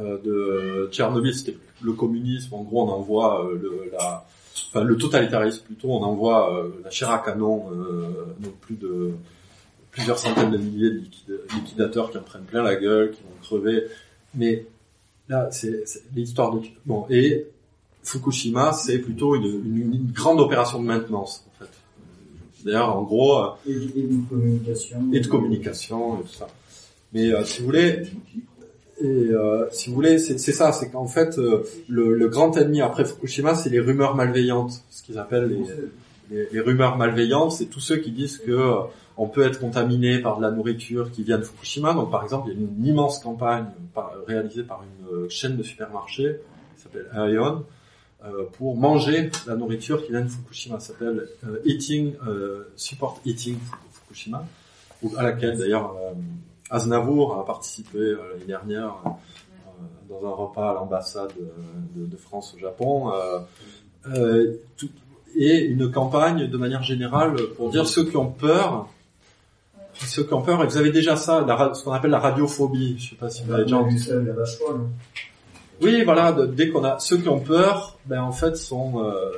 euh, de Tchernobyl, c'était le communisme. En gros, on envoie euh, le, la, enfin le totalitarisme plutôt. On envoie euh, la chair à canon, euh, donc plus de plusieurs centaines de milliers de liquidateurs qui en prennent plein la gueule, qui vont crever. Mais là, c'est c'est l'histoire de bon et Fukushima, c'est plutôt une, une- une grande opération de maintenance en fait. D'ailleurs, en gros, euh, Et, et de communication. et de communication et tout ça. Mais euh, si vous voulez, et euh, si vous voulez, c'est ça, c'est qu'en fait, euh, le, grand ennemi après Fukushima, c'est les rumeurs malveillantes, ce qu'ils appellent les, rumeurs malveillantes, c'est tous ceux qui disent que euh, on peut être contaminé par de la nourriture qui vient de Fukushima. Donc, par exemple, il y a une immense campagne réalisée par une euh, chaîne de supermarchés qui s'appelle Aeon pour manger la nourriture qui vient de Fukushima. Ça s'appelle Eating Support Eating Fukushima. à laquelle d'ailleurs Aznavour a participé euh, l'année dernière euh, dans un repas à l'ambassade de, de France au Japon. Euh, euh, tout- et une campagne de manière générale pour dire ceux qui ont peur, ceux qui ont peur, et vous avez déjà ça, la ce qu'on appelle la radiophobie. Je sais pas si vous avez déjà entendu ça hein. oui, voilà. de- dès qu'on a ceux qui ont peur, ben en fait sont euh,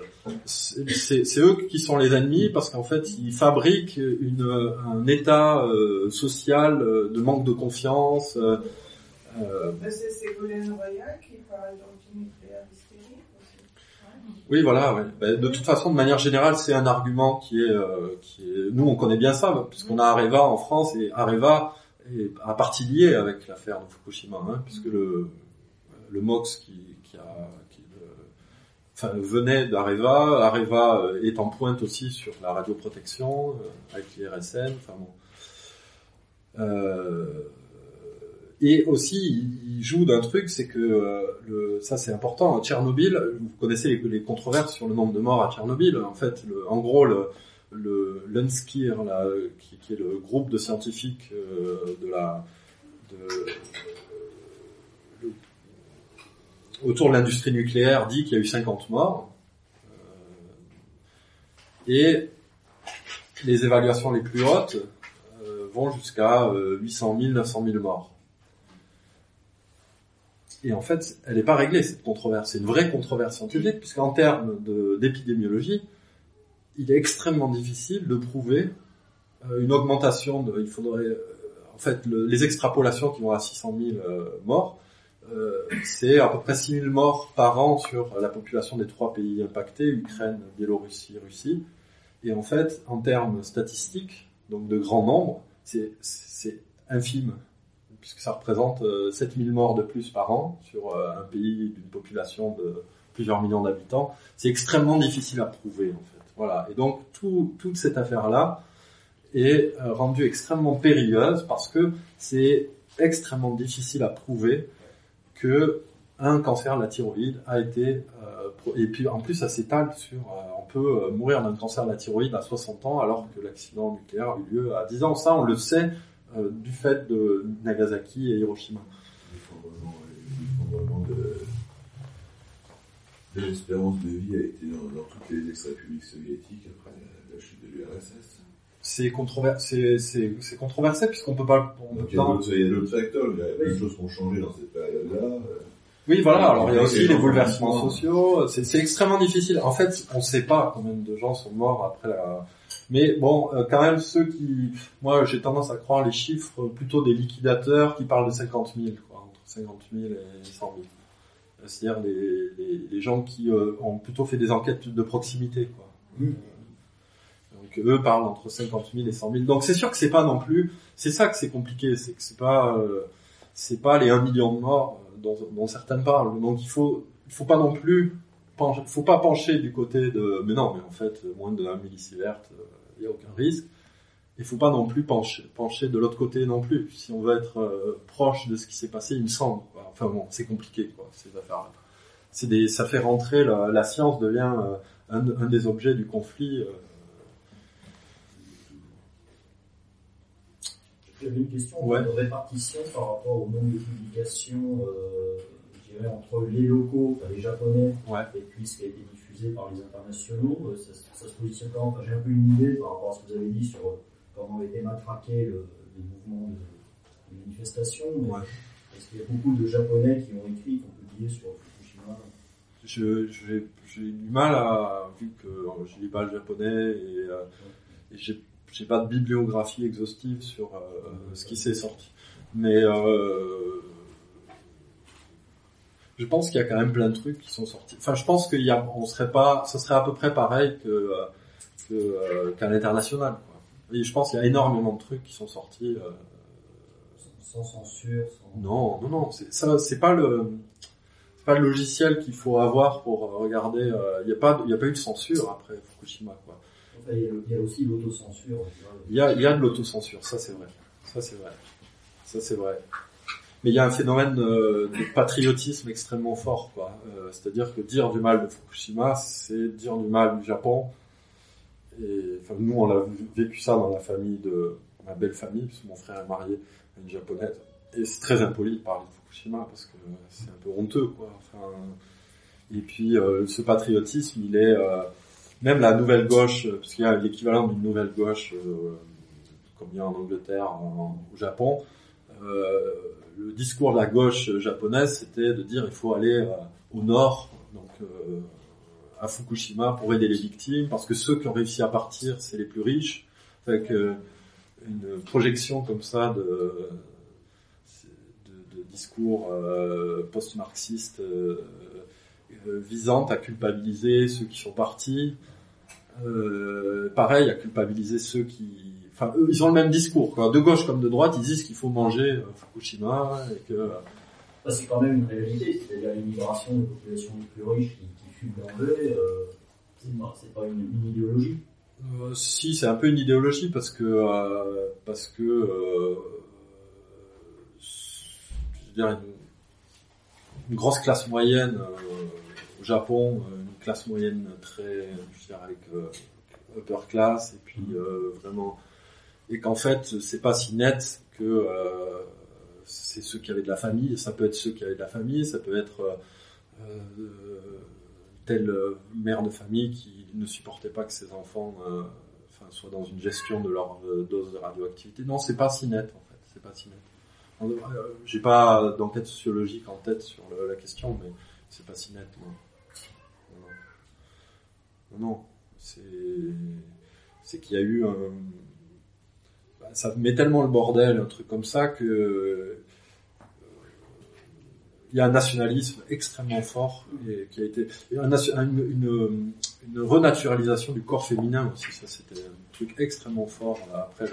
c'est eux qui sont les ennemis parce qu'en fait ils fabriquent une un état euh, social euh, de manque de confiance. euh, euh, c'est Ségolène Royal qui parle hystérique oui, voilà. ouais. Ben, de toute façon, de manière générale, c'est un argument qui est euh, qui est. Nous, on connaît bien ça puisqu'on a Areva en France et Areva est à partie liée avec l'affaire de Fukushima, hein, puisque le le MOX qui, qui a venait d'Areva. Areva euh, est en pointe aussi sur la radioprotection euh, avec l'IRSN. Enfin bon. Euh, et aussi, il joue d'un truc, c'est que ça c'est important. Tchernobyl, vous connaissez les, controverses sur le nombre de morts à Tchernobyl. En fait, en gros, le, l'UNSCIR, qui, est le groupe de scientifiques de la autour de l'industrie nucléaire, dit qu'il y a eu 50 morts. Euh, et les évaluations les plus hautes euh, vont jusqu'à euh, 800 000, 900 000 morts. Et en fait, elle n'est pas réglée cette controverse. C'est une vraie controverse scientifique, puisqu'en termes d'épidémiologie, il est extrêmement difficile de prouver euh, une augmentation. De, il faudrait, en fait, le- les extrapolations qui vont à 600 000 euh, morts, c'est à peu près 6 000 morts par an sur la population des trois pays impactés Ukraine, Biélorussie, Russie. Et en fait, en termes statistiques, donc de grand nombre, c'est infime puisque ça représente euh, 7000 morts de plus par an sur euh, un pays d'une population de plusieurs millions d'habitants. C'est extrêmement difficile à prouver en fait. Voilà. Et donc tout, toute cette affaire-là est euh, rendue extrêmement périlleuse parce que c'est extrêmement difficile à prouver que un cancer de la thyroïde a été euh, et puis en plus ça s'étale sur euh, on peut euh, mourir d'un cancer de la thyroïde à 60 ans alors que l'accident nucléaire a eu lieu à 10 ans. Ça on le sait du fait de Nagasaki et Hiroshima. L'espérance de vie a été dans, toutes les ex-républiques soviétiques après la chute de l'URSS. C'est controversé, c'est, c'est controversé puisqu'on peut pas. on peut Donc il y a pas- d'autres il y a d'autres facteurs, il y a plein de choses qui ont changé dans cette période-là. euh, Oui, voilà. Alors il y a aussi les bouleversements sociaux. C'est, c'est extrêmement difficile. En fait, on ne sait pas combien de gens sont morts après la. Mais bon, euh, quand même ceux qui, moi, j'ai tendance à croire les chiffres plutôt des liquidateurs qui parlent de 50 000, quoi, entre 50 000 et 100 000. C'est-à-dire les, les, les gens qui euh, ont plutôt fait des enquêtes de proximité, quoi. Mm. Donc eux parlent entre 50 000 et 100 000. Donc c'est sûr que c'est pas non plus, c'est ça que c'est compliqué, c'est que c'est pas, euh, c'est pas les 1 million de morts euh, dont, dont certaines parlent. Donc il faut, il faut pas non plus, pencher, faut pas pencher du côté de, mais non, mais en fait moins de 1 millisievert, il y a aucun risque. Il faut pas non plus pencher, pencher de l'autre côté non plus. Si on veut être euh, proche de ce qui s'est passé, il me semble. Enfin bon, c'est compliqué quoi ces affaires-là. C'est des, ça fait rentrer la, science devient euh, un des objets du conflit. J'avais une question Ouais. de répartition par rapport au nombre de publications, euh, je dirais, entre les locaux, enfin, les japonais, Ouais. et puis ce qui a été diffusé par les internationaux. Euh, Ça, ça se positionne comment? Enfin, J'ai un peu une idée par rapport à ce que vous avez dit sur euh, comment a été matraqué le, les mouvements de, de manifestation. Ouais. Est-ce qu'il y a beaucoup de japonais qui ont écrit, qui ont publié sur Fukushima? J'ai, j'ai du mal à, vu que euh, lis pas le japonais et, euh, et j'ai, j'ai pas de bibliographie exhaustive sur euh, ce qui s'est sorti. Mais euh, je pense qu'il y a quand même plein de trucs qui sont sortis. Enfin, je pense qu'il y a, on serait pas, ça serait à peu près pareil que, euh, euh, qu'à l'international. Et je pense qu'il y a énormément de trucs qui sont sortis. euh, sans, censure sans... non, non, non, ça, c'est pas le, pas le logiciel qu'il faut avoir pour euh, regarder. Il n'y a pas, il a pas eu de censure après Fukushima, quoi. Enfin, il, y a, aussi l'autocensure. Il y a, de l'autocensure, ça c'est vrai, ça c'est vrai, ça c'est vrai. Mais il y a un phénomène euh, de patriotisme extrêmement fort, quoi. Euh, C'est-à-dire que dire du mal de Fukushima, c'est dire du mal du Japon. Et nous, on a vécu ça dans la famille de ma belle famille, parce que mon frère est marié à une japonaise. Et c'est très impoli de parler de Fukushima parce que c'est un peu honteux, quoi. Et puis euh, ce patriotisme, il est euh, même la nouvelle gauche, euh, parce qu'il y a l'équivalent d'une nouvelle gauche, euh, comme il y a en Angleterre, au Japon. euh, le discours de la gauche japonaise, c'était de dire il faut aller euh, au nord, donc euh, à Fukushima, pour aider les victimes, parce que ceux qui ont réussi à partir, c'est les plus riches. Avec euh, une projection comme ça de, de, de discours euh, post-marxistes euh, euh, visant à culpabiliser ceux qui sont partis. Euh, pareil, à culpabiliser ceux qui... Enfin, eux, ils ont le même discours, quoi. De gauche comme de droite, ils disent qu'il faut manger euh, Fukushima et que... Ça, c'est quand même une réalité, c'est-à-dire l'immigration des populations les plus riches qui, qui fuient l'enlever, euh, c'est pas, c'est pas une, une idéologie. Euh, si, c'est un peu une idéologie parce que euh, parce que euh, je veux dire une, grosse classe moyenne euh, au Japon, euh, une classe moyenne très, je dire avec euh, upper class et puis vraiment et qu'en fait c'est pas si net que c'est ceux qui avaient de la famille, ça peut être ceux qui avaient de la famille, ça peut être telle mère de famille qui ne supportait pas que ses enfants soient dans une gestion de leur dose de radioactivité. Non, c'est pas si net en fait, c'est pas si net. Euh, J'ai pas d'enquête sociologique en tête sur la question, mais c'est pas si net. Non, non, non, c'est qu'il y a eu un bah, ça met tellement le bordel, un truc comme ça que euh, il y a un nationalisme extrêmement fort et qui a été une, renaturalisation du corps féminin aussi. Ça, c'était un truc extrêmement fort après.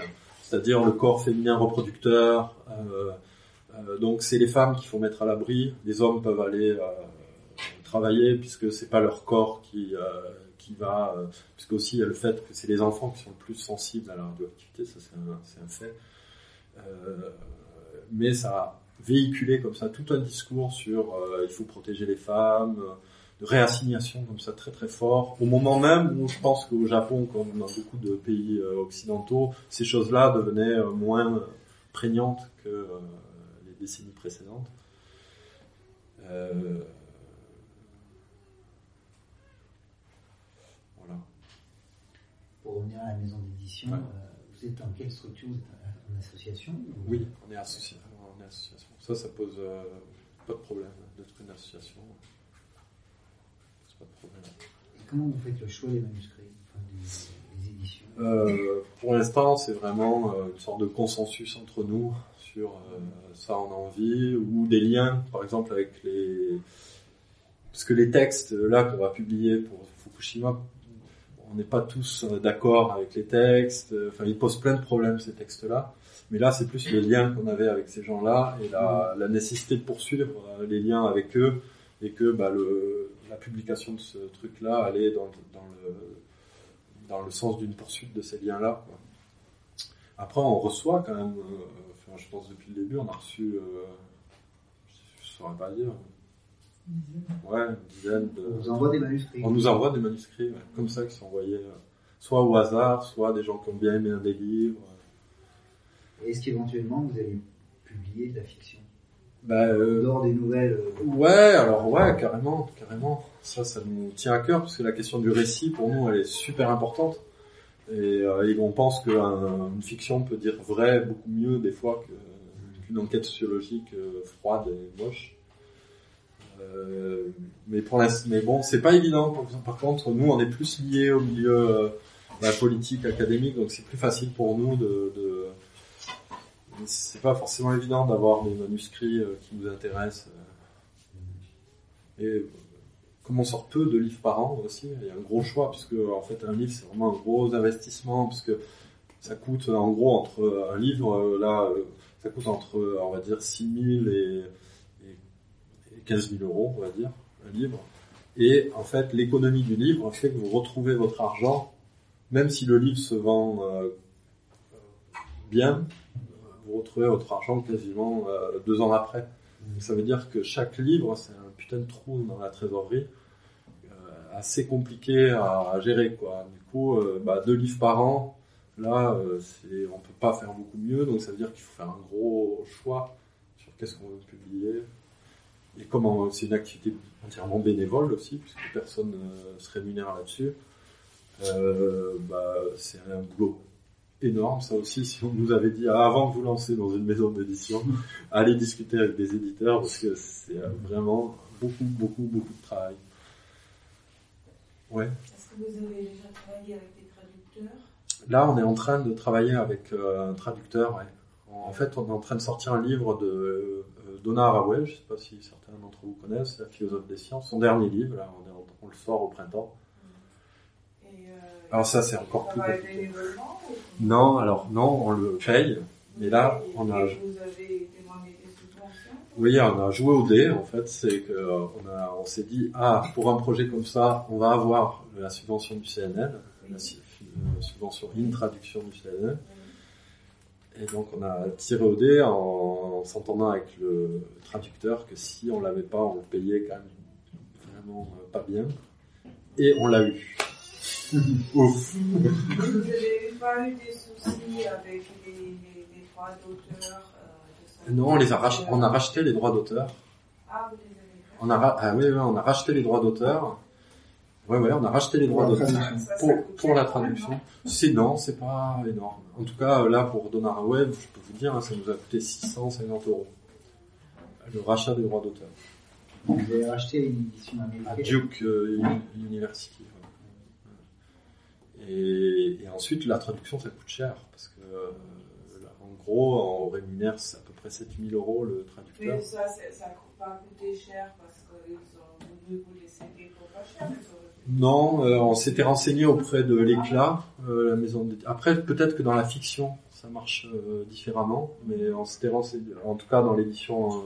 C'est-à-dire le corps féminin reproducteur. euh, euh, donc c'est les femmes qu'il faut mettre à l'abri. Les hommes peuvent aller euh, travailler puisque c'est pas leur corps qui va. Puisque aussi il y a le fait que c'est les enfants qui sont le plus sensibles à la radioactivité. Ça c'est un, fait. Mais ça a véhiculé comme ça tout un discours sur il faut protéger les femmes, de réassignation comme ça très très fort. Au moment même où je pense qu'au Japon, comme dans beaucoup de pays euh, occidentaux, ces choses-là devenaient euh, moins prégnantes que euh, les décennies précédentes. Euh, voilà. Pour revenir à la maison d'édition, Ouais. euh, vous êtes en quelle structure? Vous êtes en association ou- Oui, on est, associ- on est association. Ça, ça pose euh, pas de problème d'être une association. C'est pas de problème. Et comment vous faites le choix des manuscrits, enfin, des, des éditions Euh, pour l'instant, c'est vraiment euh, une sorte de consensus entre nous sur euh, ça on a envie ou des liens, par exemple avec les parce que les textes là qu'on va publier pour Fukushima, on n'est pas tous d'accord avec les textes. Enfin, ils posent plein de problèmes ces textes-là. Mais là, c'est plus les liens qu'on avait avec ces gens-là et la, la nécessité de poursuivre les liens avec eux et que bah, le, la publication de ce truc-là allait dans, dans le dans le sens d'une poursuite de ces liens-là. Après, on reçoit quand même, euh, enfin, je pense depuis le début, on a reçu, euh, je ne saurais pas dire, ouais, une dizaine de... On vous envoie des manuscrits. On nous envoie des manuscrits, ouais, comme ça, qui sont envoyés, euh, soit au hasard, soit des gens qui ont bien aimé un des livres. Et Est-ce qu'éventuellement vous allez publier de la fiction? Bah, euh, En dehors des nouvelles euh, Ouais, alors ouais, carrément, carrément. Ça, ça nous tient à cœur parce que la question du récit, pour nous, elle est super importante. Et, euh, et on pense qu'une fiction peut dire vrai beaucoup mieux des fois qu'une enquête sociologique euh, froide et moche. Euh, mais pour l'instant, mais bon, c'est pas évident. Par- contre, nous, on est plus liés au milieu bah, politique, académique, donc c'est plus facile pour nous de, de c'est pas forcément évident d'avoir des manuscrits euh, qui nous intéressent. euh. Et comme on sort peu de livres par an aussi, il y a un gros choix puisque en fait un livre c'est vraiment un gros investissement puisque ça coûte en gros entre un livre euh, là ça coûte entre on va dire 6 000 et, et, et 15 000 euros on va dire un livre et en fait l'économie du livre fait que vous retrouvez votre argent même si le livre se vend bien vous retrouvez votre argent quasiment euh, deux ans après. Donc, ça veut dire que chaque livre, c'est un putain de trou dans la trésorerie, euh, assez compliqué à, à gérer. Quoi. Du coup, euh, bah, deux livres par an, Là, c'est, on peut pas faire beaucoup mieux, donc ça veut dire qu'il faut faire un gros choix sur qu'est-ce qu'on veut publier. Et comment c'est une activité entièrement bénévole aussi, puisque personne ne se rémunère là-dessus. Bah, c'est un boulot énorme, ça aussi. Si on nous avait dit ah, avant de vous lancer dans une maison d'édition, (laughs) allez discuter avec des éditeurs, parce que c'est euh, vraiment beaucoup, beaucoup, beaucoup de travail. Ouais. Est-ce que vous avez déjà travaillé avec des traducteurs? Là, on est en train de travailler avec euh, un traducteur. Ouais. En fait, on est en train de sortir un livre de euh, Donna Haraway, je ne sais pas si certains d'entre vous connaissent, la philosophe des sciences, son dernier livre, là, on, est en- on le sort au printemps. Euh, Alors ça, c'est encore plus compliqué. Non, alors non, on le paye, mais là, on a, oui, on a joué au dé, en fait, c'est que euh, on a, on s'est dit, ah, pour un projet comme ça, on va avoir la subvention du CNL, la euh, subvention in traduction du CNL, et donc on a tiré au dé en, en s'entendant avec le traducteur que si on l'avait pas, on le payait quand même vraiment pas bien, et on l'a eu. Ouf. Vous n'avez pas eu des soucis avec les, les, les droits d'auteur euh, de ça Non, on les a rach- on a racheté les droits d'auteur. Ah, vous les avez On a, ra- ah oui, oui, on a racheté les droits d'auteur. Ouais, ouais, on a racheté les droits d'auteur pour, la traduction. non C'est non, c'est pas énorme. En tout cas, là, pour Donna Web, je peux vous dire, hein, ça nous a coûté 650 euros. Le rachat des droits d'auteur. Vous avez racheté une édition À américaine. Duke euh, Uni- University. Et, et ensuite, la traduction, ça coûte cher. Parce que, euh, là, en gros, on rémunère à peu près 7000 euros le traducteur. Mais ça, ça n'a pas coûté cher parce qu'ils ont voulu vous laisser des pas cher. Non, euh, on s'était renseigné auprès de l'éclat, euh, la maison. Après, peut-être que dans la fiction, ça marche euh, différemment, mais on s'était renseigné, en tout cas dans l'édition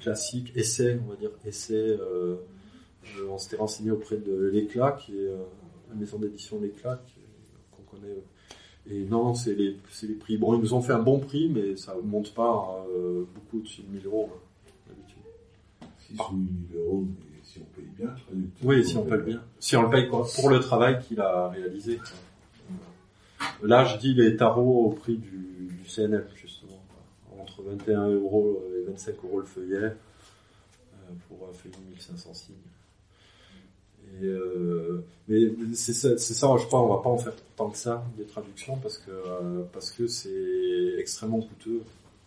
classique, essai, on va dire essai, on s'était renseigné auprès de l'éclat, qui est la maison d'édition l'éclat, qui- qu'on connaît. Et non, c'est les, c'est les prix. Bon, ils nous ont fait un bon prix, mais ça monte pas euh, beaucoup au-dessus de 1000 euros, hein, d'habitude. 6 ou 8 000 euros, mais si on paye bien. Oui, si on paye bien. Si on le paye quoi, pour le travail qu'il a réalisé. quoi. Là, je dis les tarots au prix du, du CNF, justement. quoi. Entre 21 euros et 25 euros le feuillet, euh, pour un feuillet de 1500 signes. Euh, mais c'est ça, je crois, on va pas en faire tant que ça, des traductions, parce que, euh, c'est extrêmement coûteux.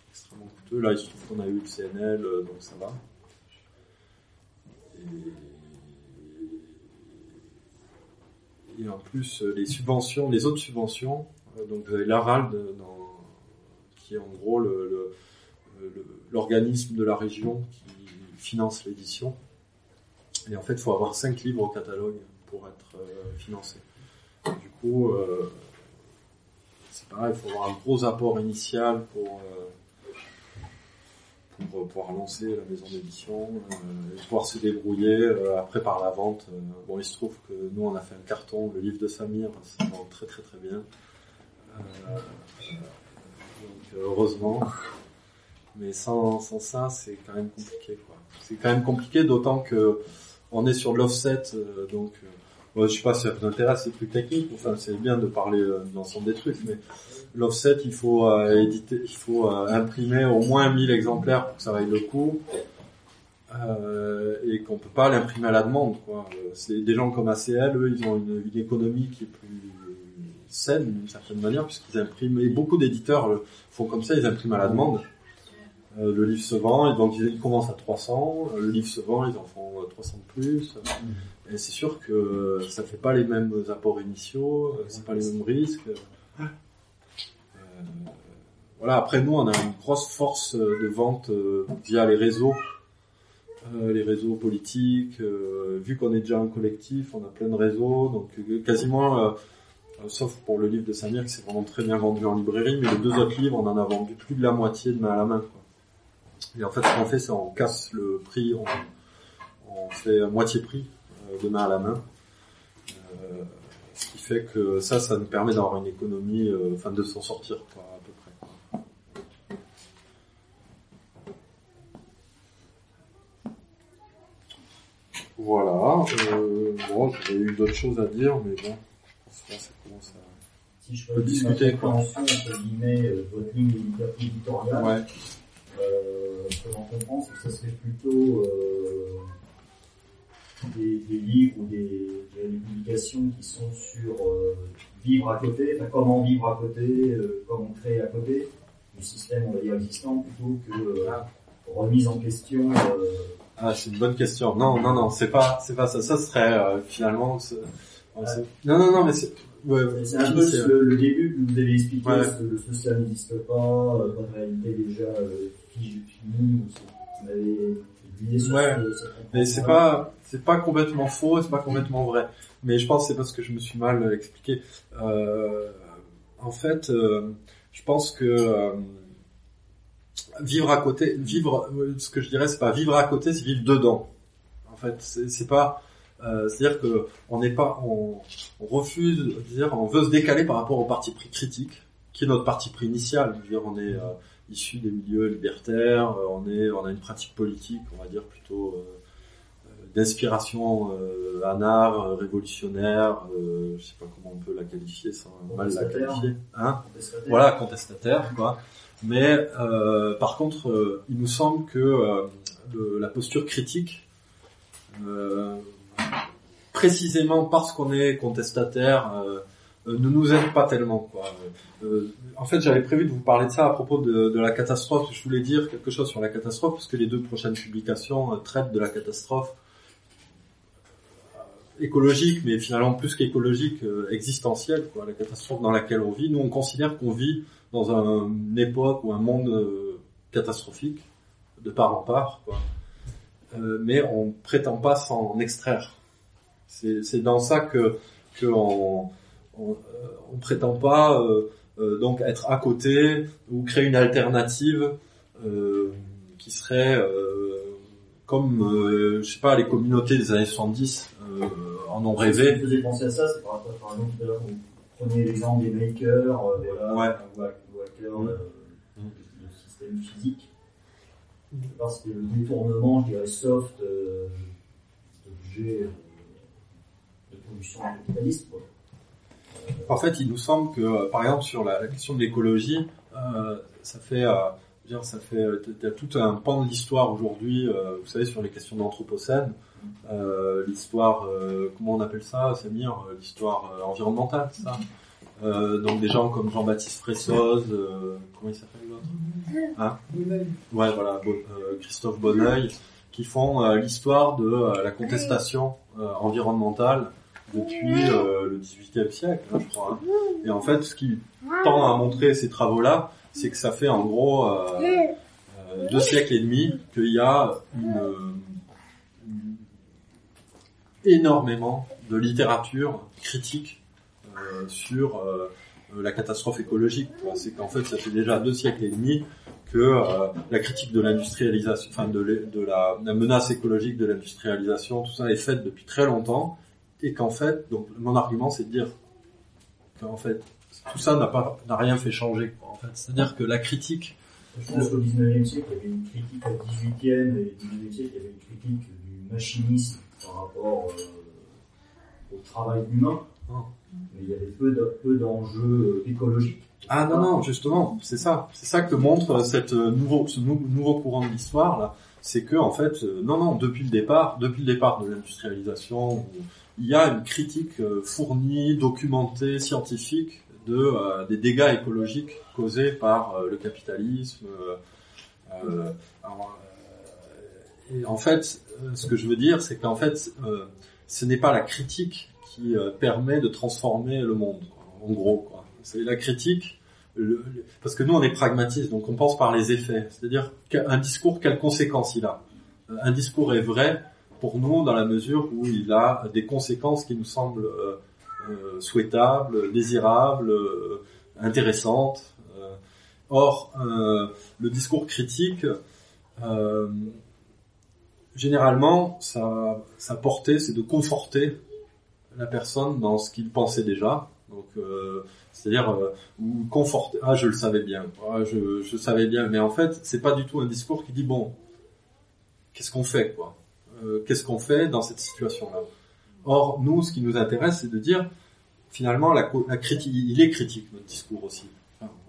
Extrêmement coûteux. Là, il se trouve qu'on a eu le CNL, euh, donc ça va. Et, en plus, les subventions, les autres subventions, donc vous avez qui est en gros l'organisme de la région qui finance l'édition. Et en fait, il faut avoir cinq livres au catalogue pour être euh, financé. Du coup, euh, c'est pareil, il faut avoir un gros apport initial pour, euh, pour pouvoir lancer la maison d'édition, et pouvoir se débrouiller après par la vente. Bon, il se trouve que nous, on a fait un carton, le livre de Samir, ça vend très très très bien. Donc, heureusement. Mais sans, sans ça, c'est quand même compliqué. quoi. C'est quand même compliqué, d'autant que on est sur de l'offset, euh, donc euh, je sais pas si ça vous intéresse ces trucs techniques. Enfin, c'est bien de parler euh, de l'ensemble des trucs, mais l'offset, il faut éditer, il faut imprimer au moins 1000 exemplaires pour que ça vaille le coup. Euh, et qu'on peut pas l'imprimer à la demande. Quoi. C'est des gens comme ACL, eux, ils ont une, économie qui est plus saine d'une certaine manière, puisqu'ils impriment. Et beaucoup d'éditeurs font comme ça, ils impriment à la demande. Euh, le livre se vend, et donc ils ils commencent à 300. euh, Le livre se vend, ils en font euh, 300 de plus. Et c'est sûr que euh, ça fait pas les mêmes apports initiaux, euh, c'est pas les mêmes risques. Euh, voilà. Après nous, on a une grosse force euh, de vente euh, via les réseaux, euh, les réseaux politiques. euh, vu qu'on est déjà un collectif, on a plein de réseaux, donc euh, quasiment, euh, euh, sauf pour le livre de Samir, qui s'est vraiment très bien vendu en librairie, mais les deux autres livres, on en a vendu plus de la moitié de main à la main. Quoi. Et en fait, ce qu'on fait, c'est on casse le prix, on, on fait à moitié prix euh, de main à la main. Euh, ce qui fait que ça, ça nous permet d'avoir une économie, euh, enfin de s'en sortir quoi, à peu près. Voilà. Euh, bon, j'avais eu d'autres choses à dire, mais bon, je pense que ça commence si je peux discuter, quoi. entre guillemets, votre ligne éditoriale, Ouais. Euh, comprends, c'est que ça serait plutôt euh, des, des livres ou des, des publications qui sont sur euh, vivre à côté, enfin comment vivre à côté, euh, comment créer à côté du système, on va dire, existant, plutôt que euh, remise en question. euh, Ah, c'est une bonne question. Non, non, non, c'est pas, c'est pas ça. Ça serait euh, finalement. sait- Non, non, non, mais c'est. Ouais, ouais, C'est un peu le, le début que vous avez expliqué, Ouais. que le social n'existe pas, euh, pas de réalité déjà euh, sur Ouais. ce- Mais c'est pas, c'est pas complètement faux, c'est pas complètement vrai. Mais je pense que c'est parce que je me suis mal expliqué. Euh, en fait, euh, je pense que euh, vivre à côté, vivre, ce que je dirais, c'est pas vivre à côté, c'est vivre dedans. En fait, c'est pas, euh, c'est-à-dire que on n'est pas, on, on refuse, dire, on veut se décaler par rapport au parti pris critique, qui est notre parti pris initial. Je veux dire, on est euh, issu des milieux libertaires, euh, on est, on a une pratique politique, on va dire plutôt. euh, d'inspiration euh, anard, euh, révolutionnaire, euh, je sais pas comment on peut la qualifier sans mal la qualifier. Hein Contestataire. voilà, contestataire, quoi. Mais euh, par contre, il nous semble que le- la posture critique, précisément parce qu'on est contestataire, ne nous aide pas tellement. Quoi. Euh, en fait, j'avais prévu de vous parler de ça à propos de, la catastrophe. Je voulais dire quelque chose sur la catastrophe, parce que les deux prochaines publications euh, traitent de la catastrophe euh, écologique, mais finalement plus qu'écologique, euh, existentielle, quoi, la catastrophe dans laquelle on vit. Nous, on considère qu'on vit dans un- une époque ou un monde euh, catastrophique, de part en part, quoi. Euh, mais on prétend pas s'en extraire. C'est dans ça que, que on, euh, on prétend pas euh, euh, donc être à côté ou créer une alternative euh, qui serait euh, comme euh, je sais pas les communautés des années 70 euh, en ont rêvé. faisait penser à ça, c'est par rapport, par exemple, vous prenez l'exemple des makers, euh, ou hackers, du système physique. C'est le détournement, je dirais, soft, euh, d'objets de production capitaliste, quoi. En fait, il nous semble que, euh, par exemple, sur la, question de l'écologie, euh, ça fait, euh, dire, ça fait, euh, tout un pan de l'histoire aujourd'hui. euh, vous savez, sur les questions d'anthropocène, euh, l'histoire, comment on appelle ça, Samir, l'histoire environnementale, ça? Donc des gens comme Jean-Baptiste Fressoz, comment il s'appelle l'autre? Hein? Ouais, voilà, Christophe Bonneuil, qui font l'histoire de la contestation environnementale depuis euh, le XVIIIe siècle, hein, je crois. hein. Et en fait, ce qui tend à montrer ces travaux-là, c'est que ça fait en gros euh, euh, deux siècles et demi qu'il y a énormément de littérature critique sur la catastrophe écologique. C'est qu'en fait, ça fait déjà deux siècles et demi que la critique de l'industrialisation, enfin de, l'é- de la, la menace écologique de l'industrialisation, tout ça est faite depuis très longtemps, et qu'en fait, donc mon argument, c'est de dire qu'en fait, tout ça n'a pas, n'a rien fait changer. quoi, en fait, c'est-à-dire que la critique, Je pense qu'au 19e siècle, il y avait une critique, au 18e et 19e siècle, il y avait une critique du machinisme par rapport euh, au travail humain, Oh. mais il y avait peu de- peu d'enjeux euh, écologiques. Ah non non justement c'est ça c'est ça que montre cette euh, nouveau ce nou- nouveau courant de l'histoire là c'est que en fait euh, non non depuis le départ depuis le départ de l'industrialisation il y a une critique euh, fournie documentée scientifique de euh, des dégâts écologiques causés par euh, le capitalisme euh, euh, alors, et en fait ce que je veux dire c'est qu'en fait ce n'est pas la critique qui permet de transformer le monde en gros quoi c'est la critique, parce que nous on est pragmatistes, donc on pense par les effets. C'est-à-dire qu'un discours, quelles conséquences il a? Un discours est vrai pour nous dans la mesure où il a des conséquences qui nous semblent euh, euh, souhaitables, désirables, euh, intéressantes. Or, le discours critique, généralement, sa, portée, c'est de conforter la personne dans ce qu'il pensait déjà. Donc, c'est-à-dire ou conforter. Ah, je le savais bien. Ah, je, je savais bien. Mais en fait, c'est pas du tout un discours qui dit bon, qu'est-ce qu'on fait quoi? Euh, Qu'est-ce qu'on fait dans cette situation-là Or, nous, ce qui nous intéresse, c'est de dire finalement, la, critique, il est critique notre discours aussi.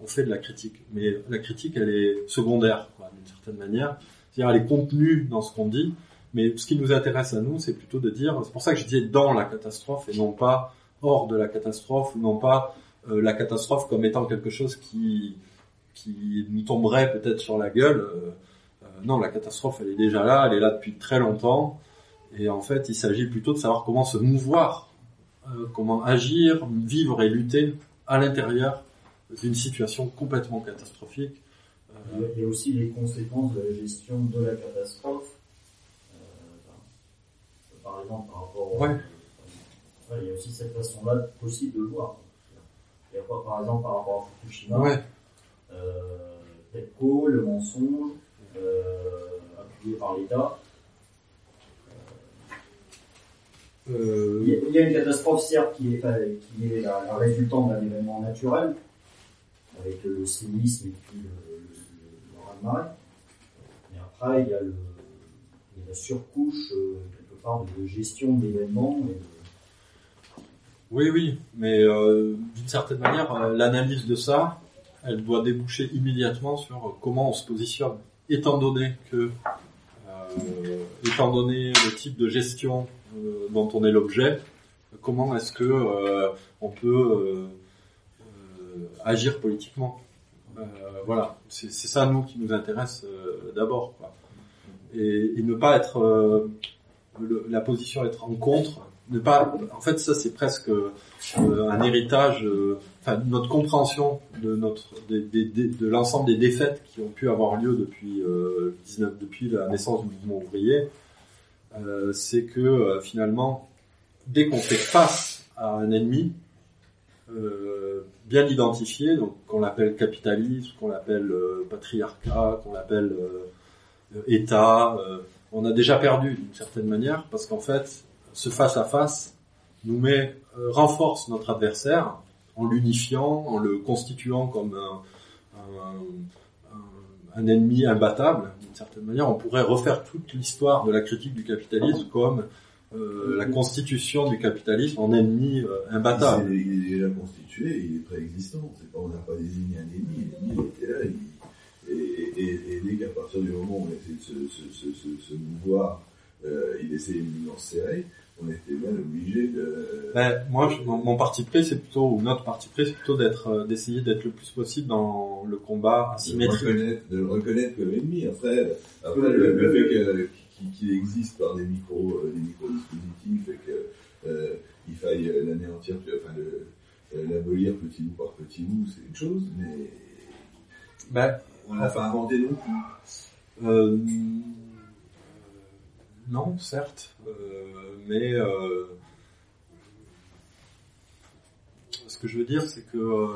On fait de la critique, mais la critique, elle est secondaire, d'une certaine manière. C'est-à-dire, elle est contenue dans ce qu'on dit, mais ce qui nous intéresse à nous, c'est plutôt de dire. C'est pour ça que je disais dans la catastrophe et non pas hors de la catastrophe, ou non pas euh, la catastrophe comme étant quelque chose qui qui nous tomberait peut-être sur la gueule. Euh, non, la catastrophe, elle est déjà là, elle est là depuis très longtemps. Et en fait, il s'agit plutôt de savoir comment se mouvoir, euh, comment agir, vivre et lutter à l'intérieur d'une situation complètement catastrophique. Euh, Il y a- il y a aussi les conséquences de la gestion de la catastrophe. Euh, par exemple, par rapport au- Ouais. Il y a aussi cette façon-là possible de le voir. Il y a pas, par exemple, par rapport à Fukushima, ouais, euh, TEPCO, le mensonge, appuyé par l'État. euh, Il y, a, il y a une catastrophe, certes, qui est, enfin, qui est la, la résultante d'un événement naturel, avec le séisme et puis le, le, le, le. Mais après, il y a, le, il y a la surcouche, euh, quelque part, de gestion de l'événement. et de- Oui, oui, mais euh, d'une certaine manière, euh, l'analyse de ça, elle doit déboucher immédiatement sur euh, comment on se positionne, étant donné que, euh, étant donné le type de gestion euh, dont on est l'objet, comment est-ce que euh, on peut agir politiquement? Voilà, c'est ça nous qui nous intéresse d'abord. Et, et ne pas être la position être en contre, ne pas. En fait, ça c'est presque euh, un héritage. euh, notre compréhension de notre de l'ensemble des défaites qui ont pu avoir lieu depuis euh, 19 depuis la naissance du mouvement ouvrier, euh, c'est que euh, finalement, dès qu'on fait face à un ennemi euh, bien identifié, donc qu'on l'appelle capitalisme, qu'on l'appelle euh, patriarcat, qu'on l'appelle euh, État, euh, on a déjà perdu d'une certaine manière parce qu'en fait, ce face à face nous met euh, renforce notre adversaire en l'unifiant, en le constituant comme un, un- un- ennemi imbattable. D'une certaine manière, on pourrait refaire toute l'histoire de la critique du capitalisme comme euh, la constitution du capitalisme en ennemi euh, imbattable. Il est, déjà constitué, il est préexistant. C'est pas, on n'a pas désigné un ennemi, l'ennemi était là. il- et, et, et dès qu'à partir du moment où on essaie de se, se, se, se, mouvoir, euh, il essaie de nous serrer, on était bien obligé de... Ben, moi, je- mon, mon parti pris, c'est plutôt, ou notre parti pris, c'est plutôt d'être, euh, d'essayer d'être le plus possible dans le combat de le asymétrique. reconnaître, de le reconnaître comme ennemi. Après, après le, le fait qu'il existe par des micro, euh, des micro dispositifs et que euh, il faille l'anéantir, enfin euh, l'abolir petit bout par petit bout, c'est une chose, mais Ben, on l'a pas inventé non plus. euh, non, certes, euh, mais euh, ce que je veux dire, c'est que euh,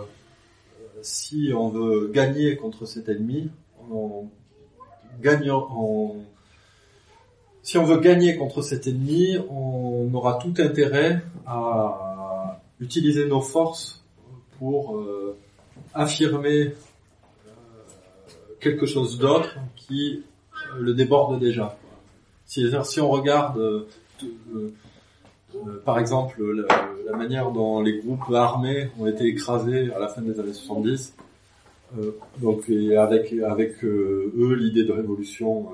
si on veut gagner contre cet ennemi, on si on veut gagner contre cet ennemi, on aura tout intérêt à utiliser nos forces pour affirmer quelque chose d'autre qui le déborde déjà. C'est-à-dire si on regarde euh, euh, euh, par exemple la, manière dont les groupes armés ont été écrasés à la fin des années 70, euh, donc et avec avec eux l'idée de révolution,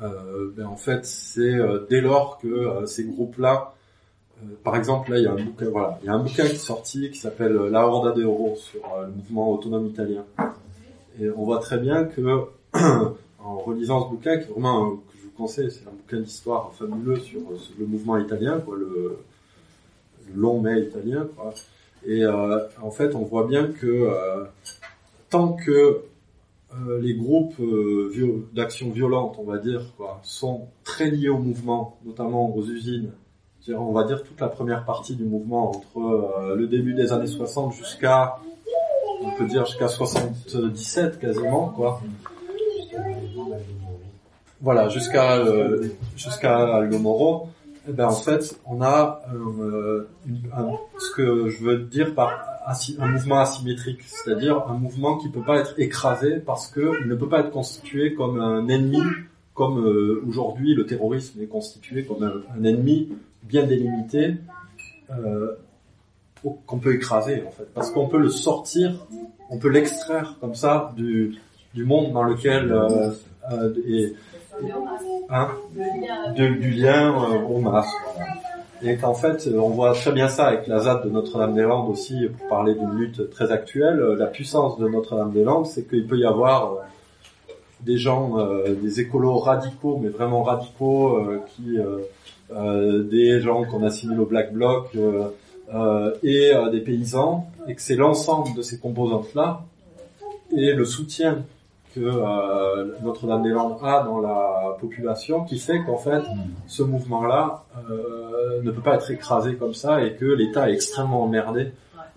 ben en fait c'est dès lors que ces groupes-là, par exemple là il y a un bouquin voilà il y a un bouquin qui est sorti qui s'appelle La Horda de Oro sur le mouvement autonome italien. Et on voit très bien que (clears throat) en relisant ce bouquin qui est vraiment un- c'est un bouquin d'histoire fabuleux sur euh, le mouvement italien quoi le, long mai italien quoi et euh, en fait on voit bien que euh, tant que les groupes d'action violente, on va dire, sont très liés au mouvement, notamment aux usines. On va dire toute la première partie du mouvement entre le début des années 60 jusqu'à, on peut dire jusqu'à 77 quasiment, quoi. Voilà, jusqu'à euh, jusqu'à Aldo Moro. Eh ben en fait, on a euh, ce que je veux dire par un mouvement asymétrique, c'est-à-dire un mouvement qui peut pas être écrasé parce que il ne peut pas être constitué comme un ennemi, comme euh, aujourd'hui le terrorisme est constitué comme un, un ennemi bien délimité, euh, qu'on peut écraser en fait, parce qu'on peut le sortir, on peut l'extraire comme ça du du monde dans lequel euh, euh, et, hein, de- du lien euh, au masque. voilà. Et qu'en fait, euh, on voit très bien ça avec la ZAD de Notre-Dame-des-Landes aussi, pour parler d'une lutte très actuelle. Euh, La puissance de Notre-Dame-des-Landes, c'est qu'il peut y avoir euh, des gens, euh, des écolos radicaux, mais vraiment radicaux, euh, qui, euh, euh, des gens qu'on assimile au Black Bloc, euh, euh, et euh, des paysans, et que c'est l'ensemble de ces composantes-là et le soutien que euh, Notre-Dame-des-Landes a dans la population qui fait qu'en fait ce mouvement-là euh, ne peut pas être écrasé comme ça et que l'État est extrêmement emmerdé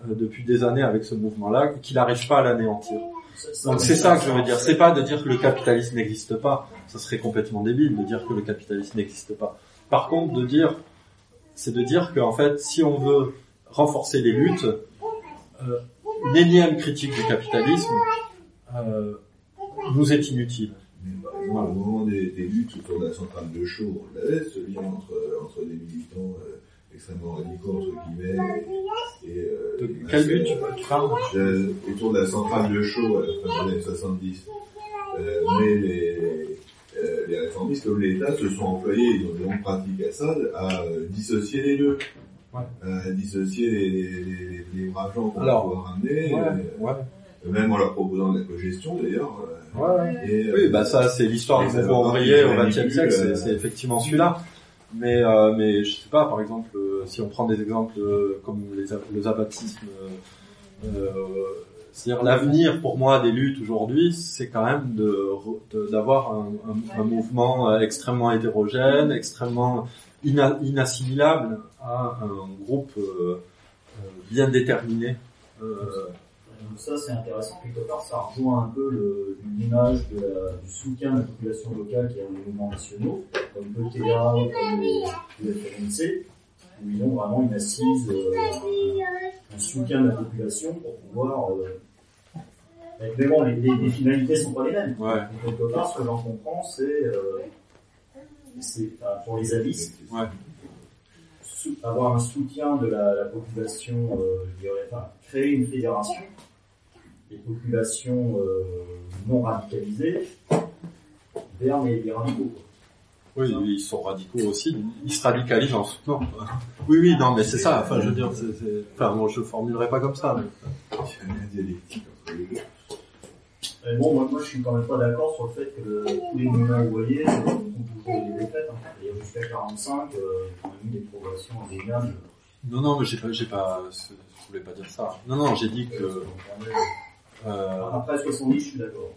euh, depuis des années avec ce mouvement-là, qu'il n'arrive pas à l'anéantir. Donc c'est ça que je veux dire. C'est pas de dire que le capitalisme n'existe pas. Ça serait complètement débile de dire que le capitalisme n'existe pas. Par contre, de dire, c'est de dire qu'en fait, si on veut renforcer les luttes, euh, une énième critique du capitalisme euh, nous est inutile. Mais par exemple, au moment des, des luttes autour de la centrale de Chaux, on avait ce lien entre, entre des militants euh, extrêmement radicaux, entre guillemets, et... euh, De quelle lutte tu parles autour de la centrale de Chaux à la fin des années 70. Euh, mais les, euh, les réformistes comme l'État se sont employés, ils ont de longues pratiques à ça, à euh, dissocier les deux. Ouais. À dissocier les, les, les, les braves gens qu'on pouvoir ramener, Ouais, ouais, même en leur proposant de la cogestion d'ailleurs. euh, ouais. et, euh, Oui, bah ça c'est l'histoire du mouvement ouvrier au XXe siècle, c'est euh. c'est effectivement celui-là. Mais euh, mais je sais pas, par exemple, euh, si on prend des exemples euh, comme les, le zapatisme, euh, euh, c'est-à-dire l'avenir pour moi des luttes aujourd'hui, c'est quand même de d'avoir un, un- un mouvement extrêmement hétérogène, extrêmement ina- inassimilable à un groupe euh, bien déterminé. Euh, Donc ça c'est intéressant, quelque part ça rejoint un peu le- l'image du soutien de la population locale qui est dans les mouvements nationaux, comme PTA, comme les, le FNC, où ils ont vraiment une assise, euh, un, un soutien de la population pour pouvoir... Euh, mais bon, les, les, les finalités sont pas les mêmes. ouais, Donc, quelque part, ce que j'en comprends, c'est, euh, enfin, pour les avis, ouais. avoir un soutien de la, la population, euh, je dirais, enfin, créer une fédération des populations euh, non radicalisées vers les, les radicaux. Oui, ils sont radicaux aussi. Ils se radicalisent en soutenant. (laughs) Oui, oui, non, mais c'est ça. Enfin, je veux dire, c'est, c'est- enfin, moi, je formulerai pas comme ça. mais- Il y a les bon, moi, moi, je suis quand même pas d'accord sur le fait que tous les mouvements ouvriers sont toujours des défaites. Hein. Et jusqu'à 45, euh, il y a eu des progressions indéniables. Non, non, mais j'ai pas, j'ai pas, je voulais pas dire ça. Non, non, j'ai dit que, euh, Après 70, je suis d'accord.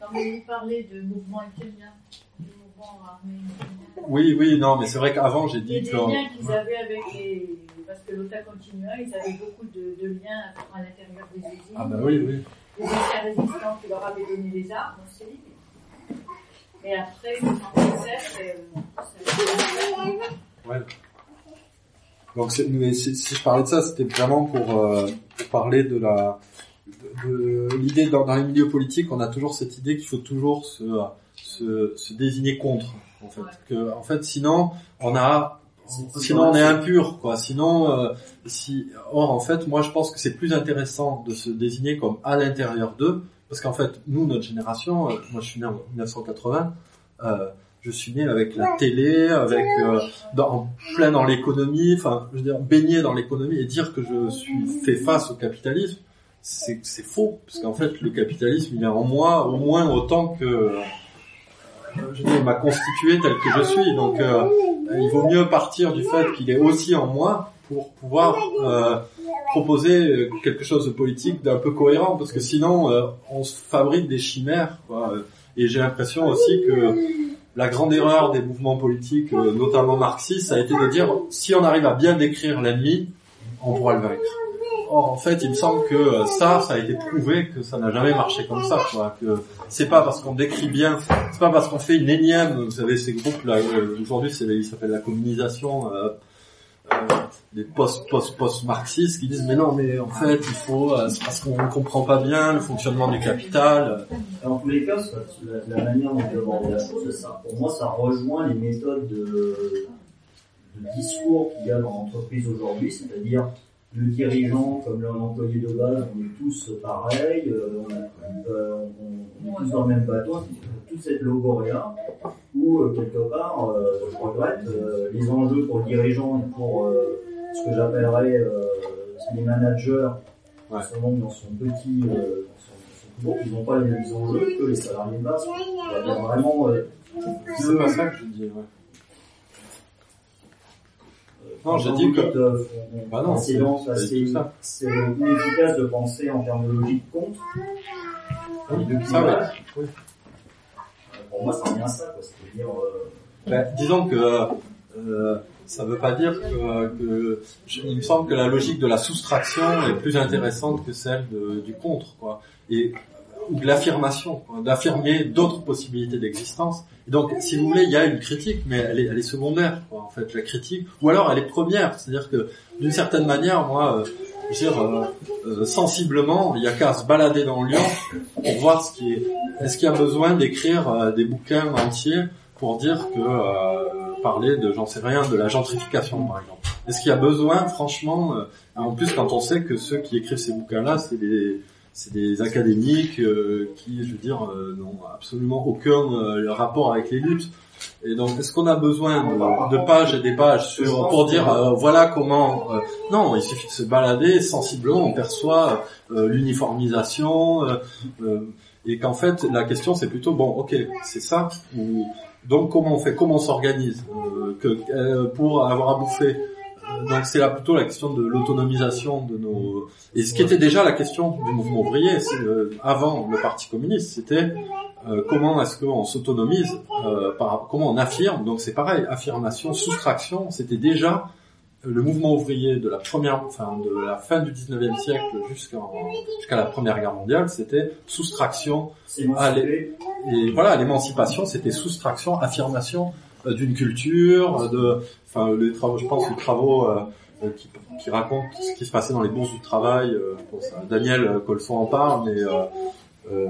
Non, mais vous parlez de mouvement italien, du mouvement armé italien. oui, oui, non, mais c'est vrai qu'avant, j'ai Et dit des que, liens qu'ils avaient avec les... Parce que l'OTA continua, ils avaient beaucoup de, de liens à l'intérieur des usines. ah bah oui, oui. Les anciens résistants qui leur avaient donné les armes aussi. Et après, en 1937, euh, ça- Ouais. Donc, c'est- mais si, si je parlais de ça, c'était vraiment pour, euh, pour parler de la, de, l'idée dans, dans les milieux politiques, on a toujours cette idée qu'il faut toujours se, se, se désigner contre, en fait. Ouais. Que, en fait, sinon, on a, sinon on est impur, quoi. Sinon, euh, si, or, en fait, moi, je pense que c'est plus intéressant de se désigner comme à l'intérieur d'eux, parce qu'en fait, nous, notre génération, euh, moi, je suis né en 1980, euh, je suis né avec la télé, avec euh, dans, plein dans l'économie, enfin, je veux dire, baigné dans l'économie et dire que je suis fait face au capitalisme, c'est c'est faux, parce qu'en fait, le capitalisme, il est en moi au moins autant que euh, je il m'a constitué tel que je suis. Donc, euh, il vaut mieux partir du fait qu'il est aussi en moi pour pouvoir euh, proposer quelque chose de politique d'un peu cohérent, parce que sinon, euh, on se fabrique des chimères. Quoi. Et j'ai l'impression aussi que la grande erreur des mouvements politiques, notamment marxistes, a été de dire si on arrive à bien décrire l'ennemi, on pourra le vaincre. Or, en fait, il me semble que euh, ça, ça a été prouvé que ça n'a jamais marché comme ça. Quoi. Que c'est pas parce qu'on décrit bien, c'est pas parce qu'on fait une énième, vous savez, ces groupes là, euh, aujourd'hui, c'est ils s'appellent la communisation. Euh, euh, des post post post marxistes qui disent mais non mais en fait il faut euh, c'est parce qu'on ne comprend pas bien le fonctionnement du capital Dans tous les cas, la, manière dont tu abordes la chose, ça, pour moi, ça rejoint les méthodes de, de discours qu'il y a dans l'entreprise aujourd'hui, c'est-à-dire le dirigeant comme l'employé de base, on est tous pareils, euh, on, a- euh, on- on est tous dans le même bateau, toute cette logoria où euh, quelque part, euh, je regrette, euh, les enjeux pour le dirigeant et pour euh, ce que j'appellerais euh, les managers Ouais. donc dans son petit, euh, dans son, son ils n'ont pas les mêmes enjeux que les salariés de base. Il y a vraiment euh, C'est pas ça que je dis, ouais. Non, j'ai dit que- Euh, Bah non, c'est c'est- inefficace de penser en termes de logique et de Ça, ouais. Oui. Pour moi, ça revient à ça, quoi. C'est-à-dire, euh, Ben, disons que euh, ça veut pas dire que, que je- il me semble que la logique de la soustraction est plus intéressante que celle de- du contre, quoi. Et ou de l'affirmation, d'affirmer d'autres possibilités d'existence. Et donc, si vous voulez, il y a une critique, mais elle est, secondaire, quoi, en fait, la critique. Ou alors, elle est première, c'est-à-dire que d'une certaine manière, moi, euh, je veux dire, euh, euh, sensiblement, il y a qu'à se balader dans Lyon pour voir ce qui est. Est-ce qu'il y a besoin d'écrire des bouquins entiers pour dire que parler de, j'en sais rien, de la gentrification, par exemple. Est-ce qu'il y a besoin, franchement, en plus quand on sait que ceux qui écrivent ces bouquins-là, c'est des c'est des académiques euh, qui, je veux dire, euh, n'ont absolument aucun euh, rapport avec les luttes. Et donc, est-ce qu'on a besoin de, pages et des pages sur pour dire euh, voilà comment euh, Non, il suffit de se balader sensiblement, on perçoit euh, l'uniformisation euh, euh, et qu'en fait la question c'est plutôt bon, ok, c'est ça. Ou, donc comment on fait Comment on s'organise que pour avoir à bouffer Donc c'est là plutôt la question de l'autonomisation de nos et ce qui était déjà la question du mouvement ouvrier c'est, euh, avant le Parti communiste, c'était euh, comment est-ce qu'on s'autonomise, euh, par, comment on affirme. Donc c'est pareil, affirmation, soustraction, c'était déjà euh, le mouvement ouvrier de la première, enfin de la fin du 19e siècle jusqu'à la Première Guerre mondiale, c'était soustraction émancipé. et voilà, l'émancipation, c'était soustraction, affirmation euh, d'une culture, euh, de, enfin, les travaux, je pense aux travaux euh, euh, qui, racontent ce qui se passait dans les bourses du travail. euh, Daniel euh, Colson en parle, mais euh, euh,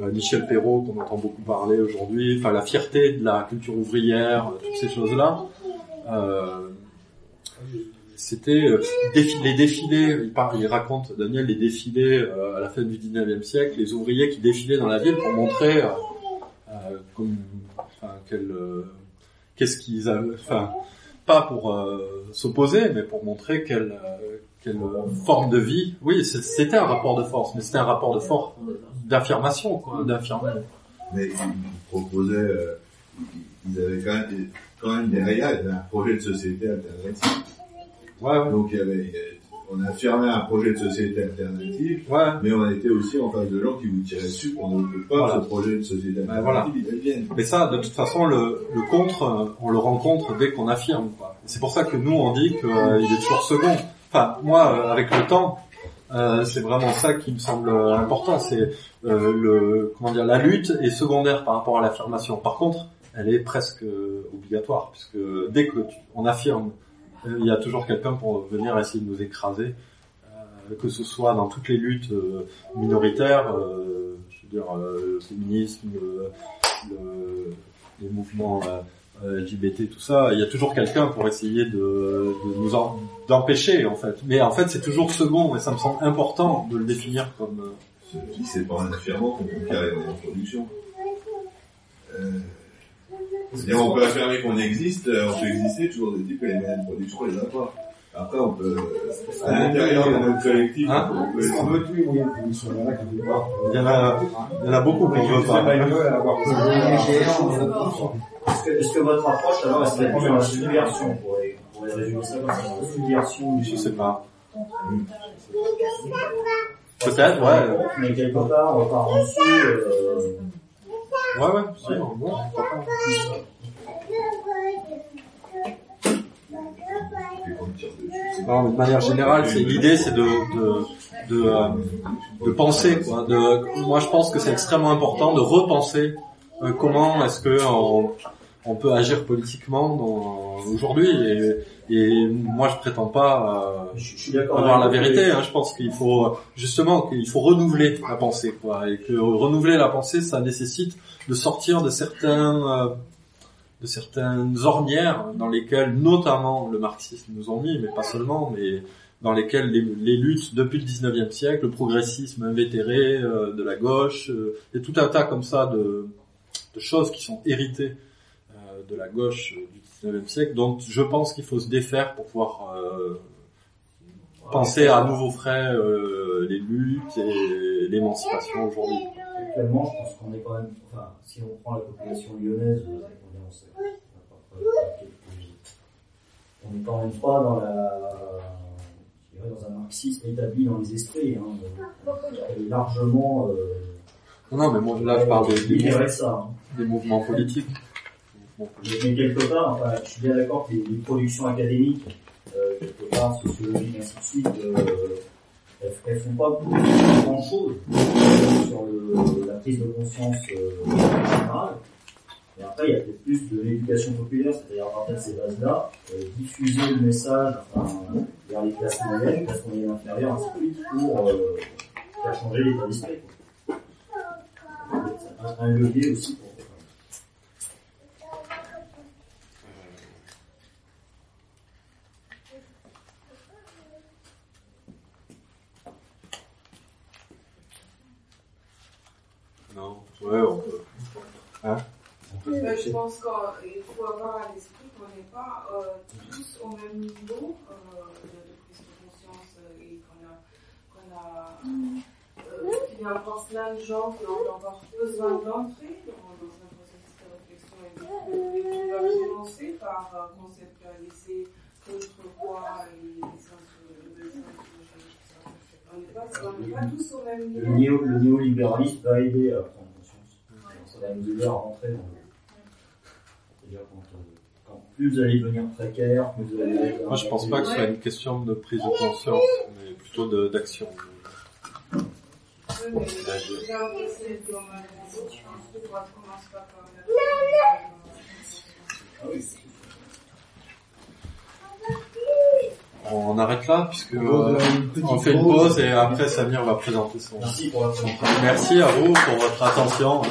euh, Michel Perrault, qu'on entend beaucoup parler aujourd'hui, enfin la fierté de la culture ouvrière, euh, toutes ces choses-là. Euh, c'était euh, les défilés, il, parle, il raconte, Daniel, les défilés euh, à la fin du 19e siècle, les ouvriers qui défilaient dans la ville pour montrer euh, euh, enfin, euh, qu'est-ce qu'ils avaient, enfin, pas pour euh, s'opposer, mais pour montrer quelle, euh, quelle forme de vie. Oui, c'était un rapport de force, mais c'était un rapport de force d'affirmation, quoi, d'affirmation. Mais ils proposaient, euh, ils avaient quand même, quand même derrière, il y avait un projet de société alternative. Ouais, ouais, Donc il y avait, on affirmait un projet de société alternative, ouais. mais on était aussi en face de gens qui vous tiraient dessus pour ne veut pas Voilà. ce projet de société alternative il devienne. Mais ça, de toute façon, le, le contre, euh, on le rencontre dès qu'on affirme. C'est pour ça que nous, on dit qu'il est toujours second. Enfin, moi, euh, avec le temps, euh, c'est vraiment ça qui me semble euh, important. C'est euh, le, comment dire, la lutte est secondaire par rapport à l'affirmation. Par contre, elle est presque euh, obligatoire, puisque dès que tu- on affirme, euh, il y a toujours quelqu'un pour venir essayer de nous écraser, euh, que ce soit dans toutes les luttes euh, minoritaires, euh, je veux dire, le féminisme, le- le- les mouvements LGBT, tout ça, il y a toujours quelqu'un pour essayer de, nous en- d'empêcher en fait. Mais en fait, c'est toujours second et ça me semble important de le définir comme. euh, Si c'est pas en affirmant qu'on moyens de production. Euh, c'est-à-dire, on peut affirmer qu'on existe, euh, on peut exister toujours des types que les moyens de production, on les a pas. Après, on peut, à l'intérieur de notre collectif, Hein on peut Est-ce qu'on veut tous les moyens de production Il y en a qui veulent pas. Il y en a, il y en a beaucoup qu'on veut pas. euh, Est-ce que, est-ce que votre approche alors elle serait plus dans la subversion pour les, pour les résumer ça comme ça, la subversion du Je sais pas. Peut-être, ouais. Mais quelque part, on part en dessous, euh, Ouais, ouais, si, bon, bon. Non, de manière générale, c'est l'idée, c'est de de de, euh, de penser. Quoi, moi, je pense que c'est extrêmement important de repenser euh, comment est-ce que on, on peut agir politiquement dans- aujourd'hui. Et, et moi, je prétends pas euh, je, je avoir la vérité. Hein, je pense qu'il faut justement qu'il faut renouveler la pensée, quoi, et que renouveler la pensée, ça nécessite de sortir de certains euh, de certaines ornières dans lesquelles notamment le marxisme nous ont mis, mais pas seulement, mais dans lesquelles les, les luttes depuis le 19e siècle, le progressisme invétéré euh, de la gauche, euh, et tout un tas comme ça de, de choses qui sont héritées de la gauche euh, du 19e siècle, dont je pense qu'il faut se défaire pour pouvoir euh, penser à nouveau frais euh, les luttes et l'émancipation aujourd'hui. Actuellement, je pense qu'on est quand même, enfin, si on prend la population lyonnaise, on est en sept- on pas n'est quand même pas dans la, dans un marxisme établi dans les esprits, hein, largement, euh, Non, mais moi là je parle des, des, ça. hein. des mouvements politiques. Politiques. Mais quelque part, enfin, je suis bien d'accord que les, les productions académiques, euh, quelque part, sociologiques, ainsi de suite, euh, elles, elles font pas grand chose sur le, la prise de conscience euh, générale. Et après, il y a peut-être plus de l'éducation populaire, c'est-à-dire à partir de ces bases-là, euh, diffuser le message enfin, vers les classes moyennes, classes moyennes inférieures, ainsi de suite, pour euh, faire changer l'état d'esprit. un levier aussi pour. Non, ouais, on peut. Mais je pense qu'il faut avoir à l'esprit qu'on n'est pas euh, tous au même niveau euh, de, de prise de conscience euh, et qu'on a, qu'on a euh, qu'il y a encore plein de gens qui ont encore besoin d'entrer dans, dans un processus de réflexion et de- qui doivent commencer par euh, conceptualiser contre quoi et les sens de On n'est pas, pas tous au même Le, niveau. néo, le néolibéralisme va aider à. Ça va nous aider à rentrer dans le. C'est-à-dire quand, euh, quand plus vous allez devenir précaire, plus vous allez être. Moi je pense pas que ce soit une question de prise de conscience, mais plutôt de- d'action. Oui. On arrête là, puisque On euh, on fait une pause. et après Samir va présenter son. Merci pour. Merci à vous pour votre attention.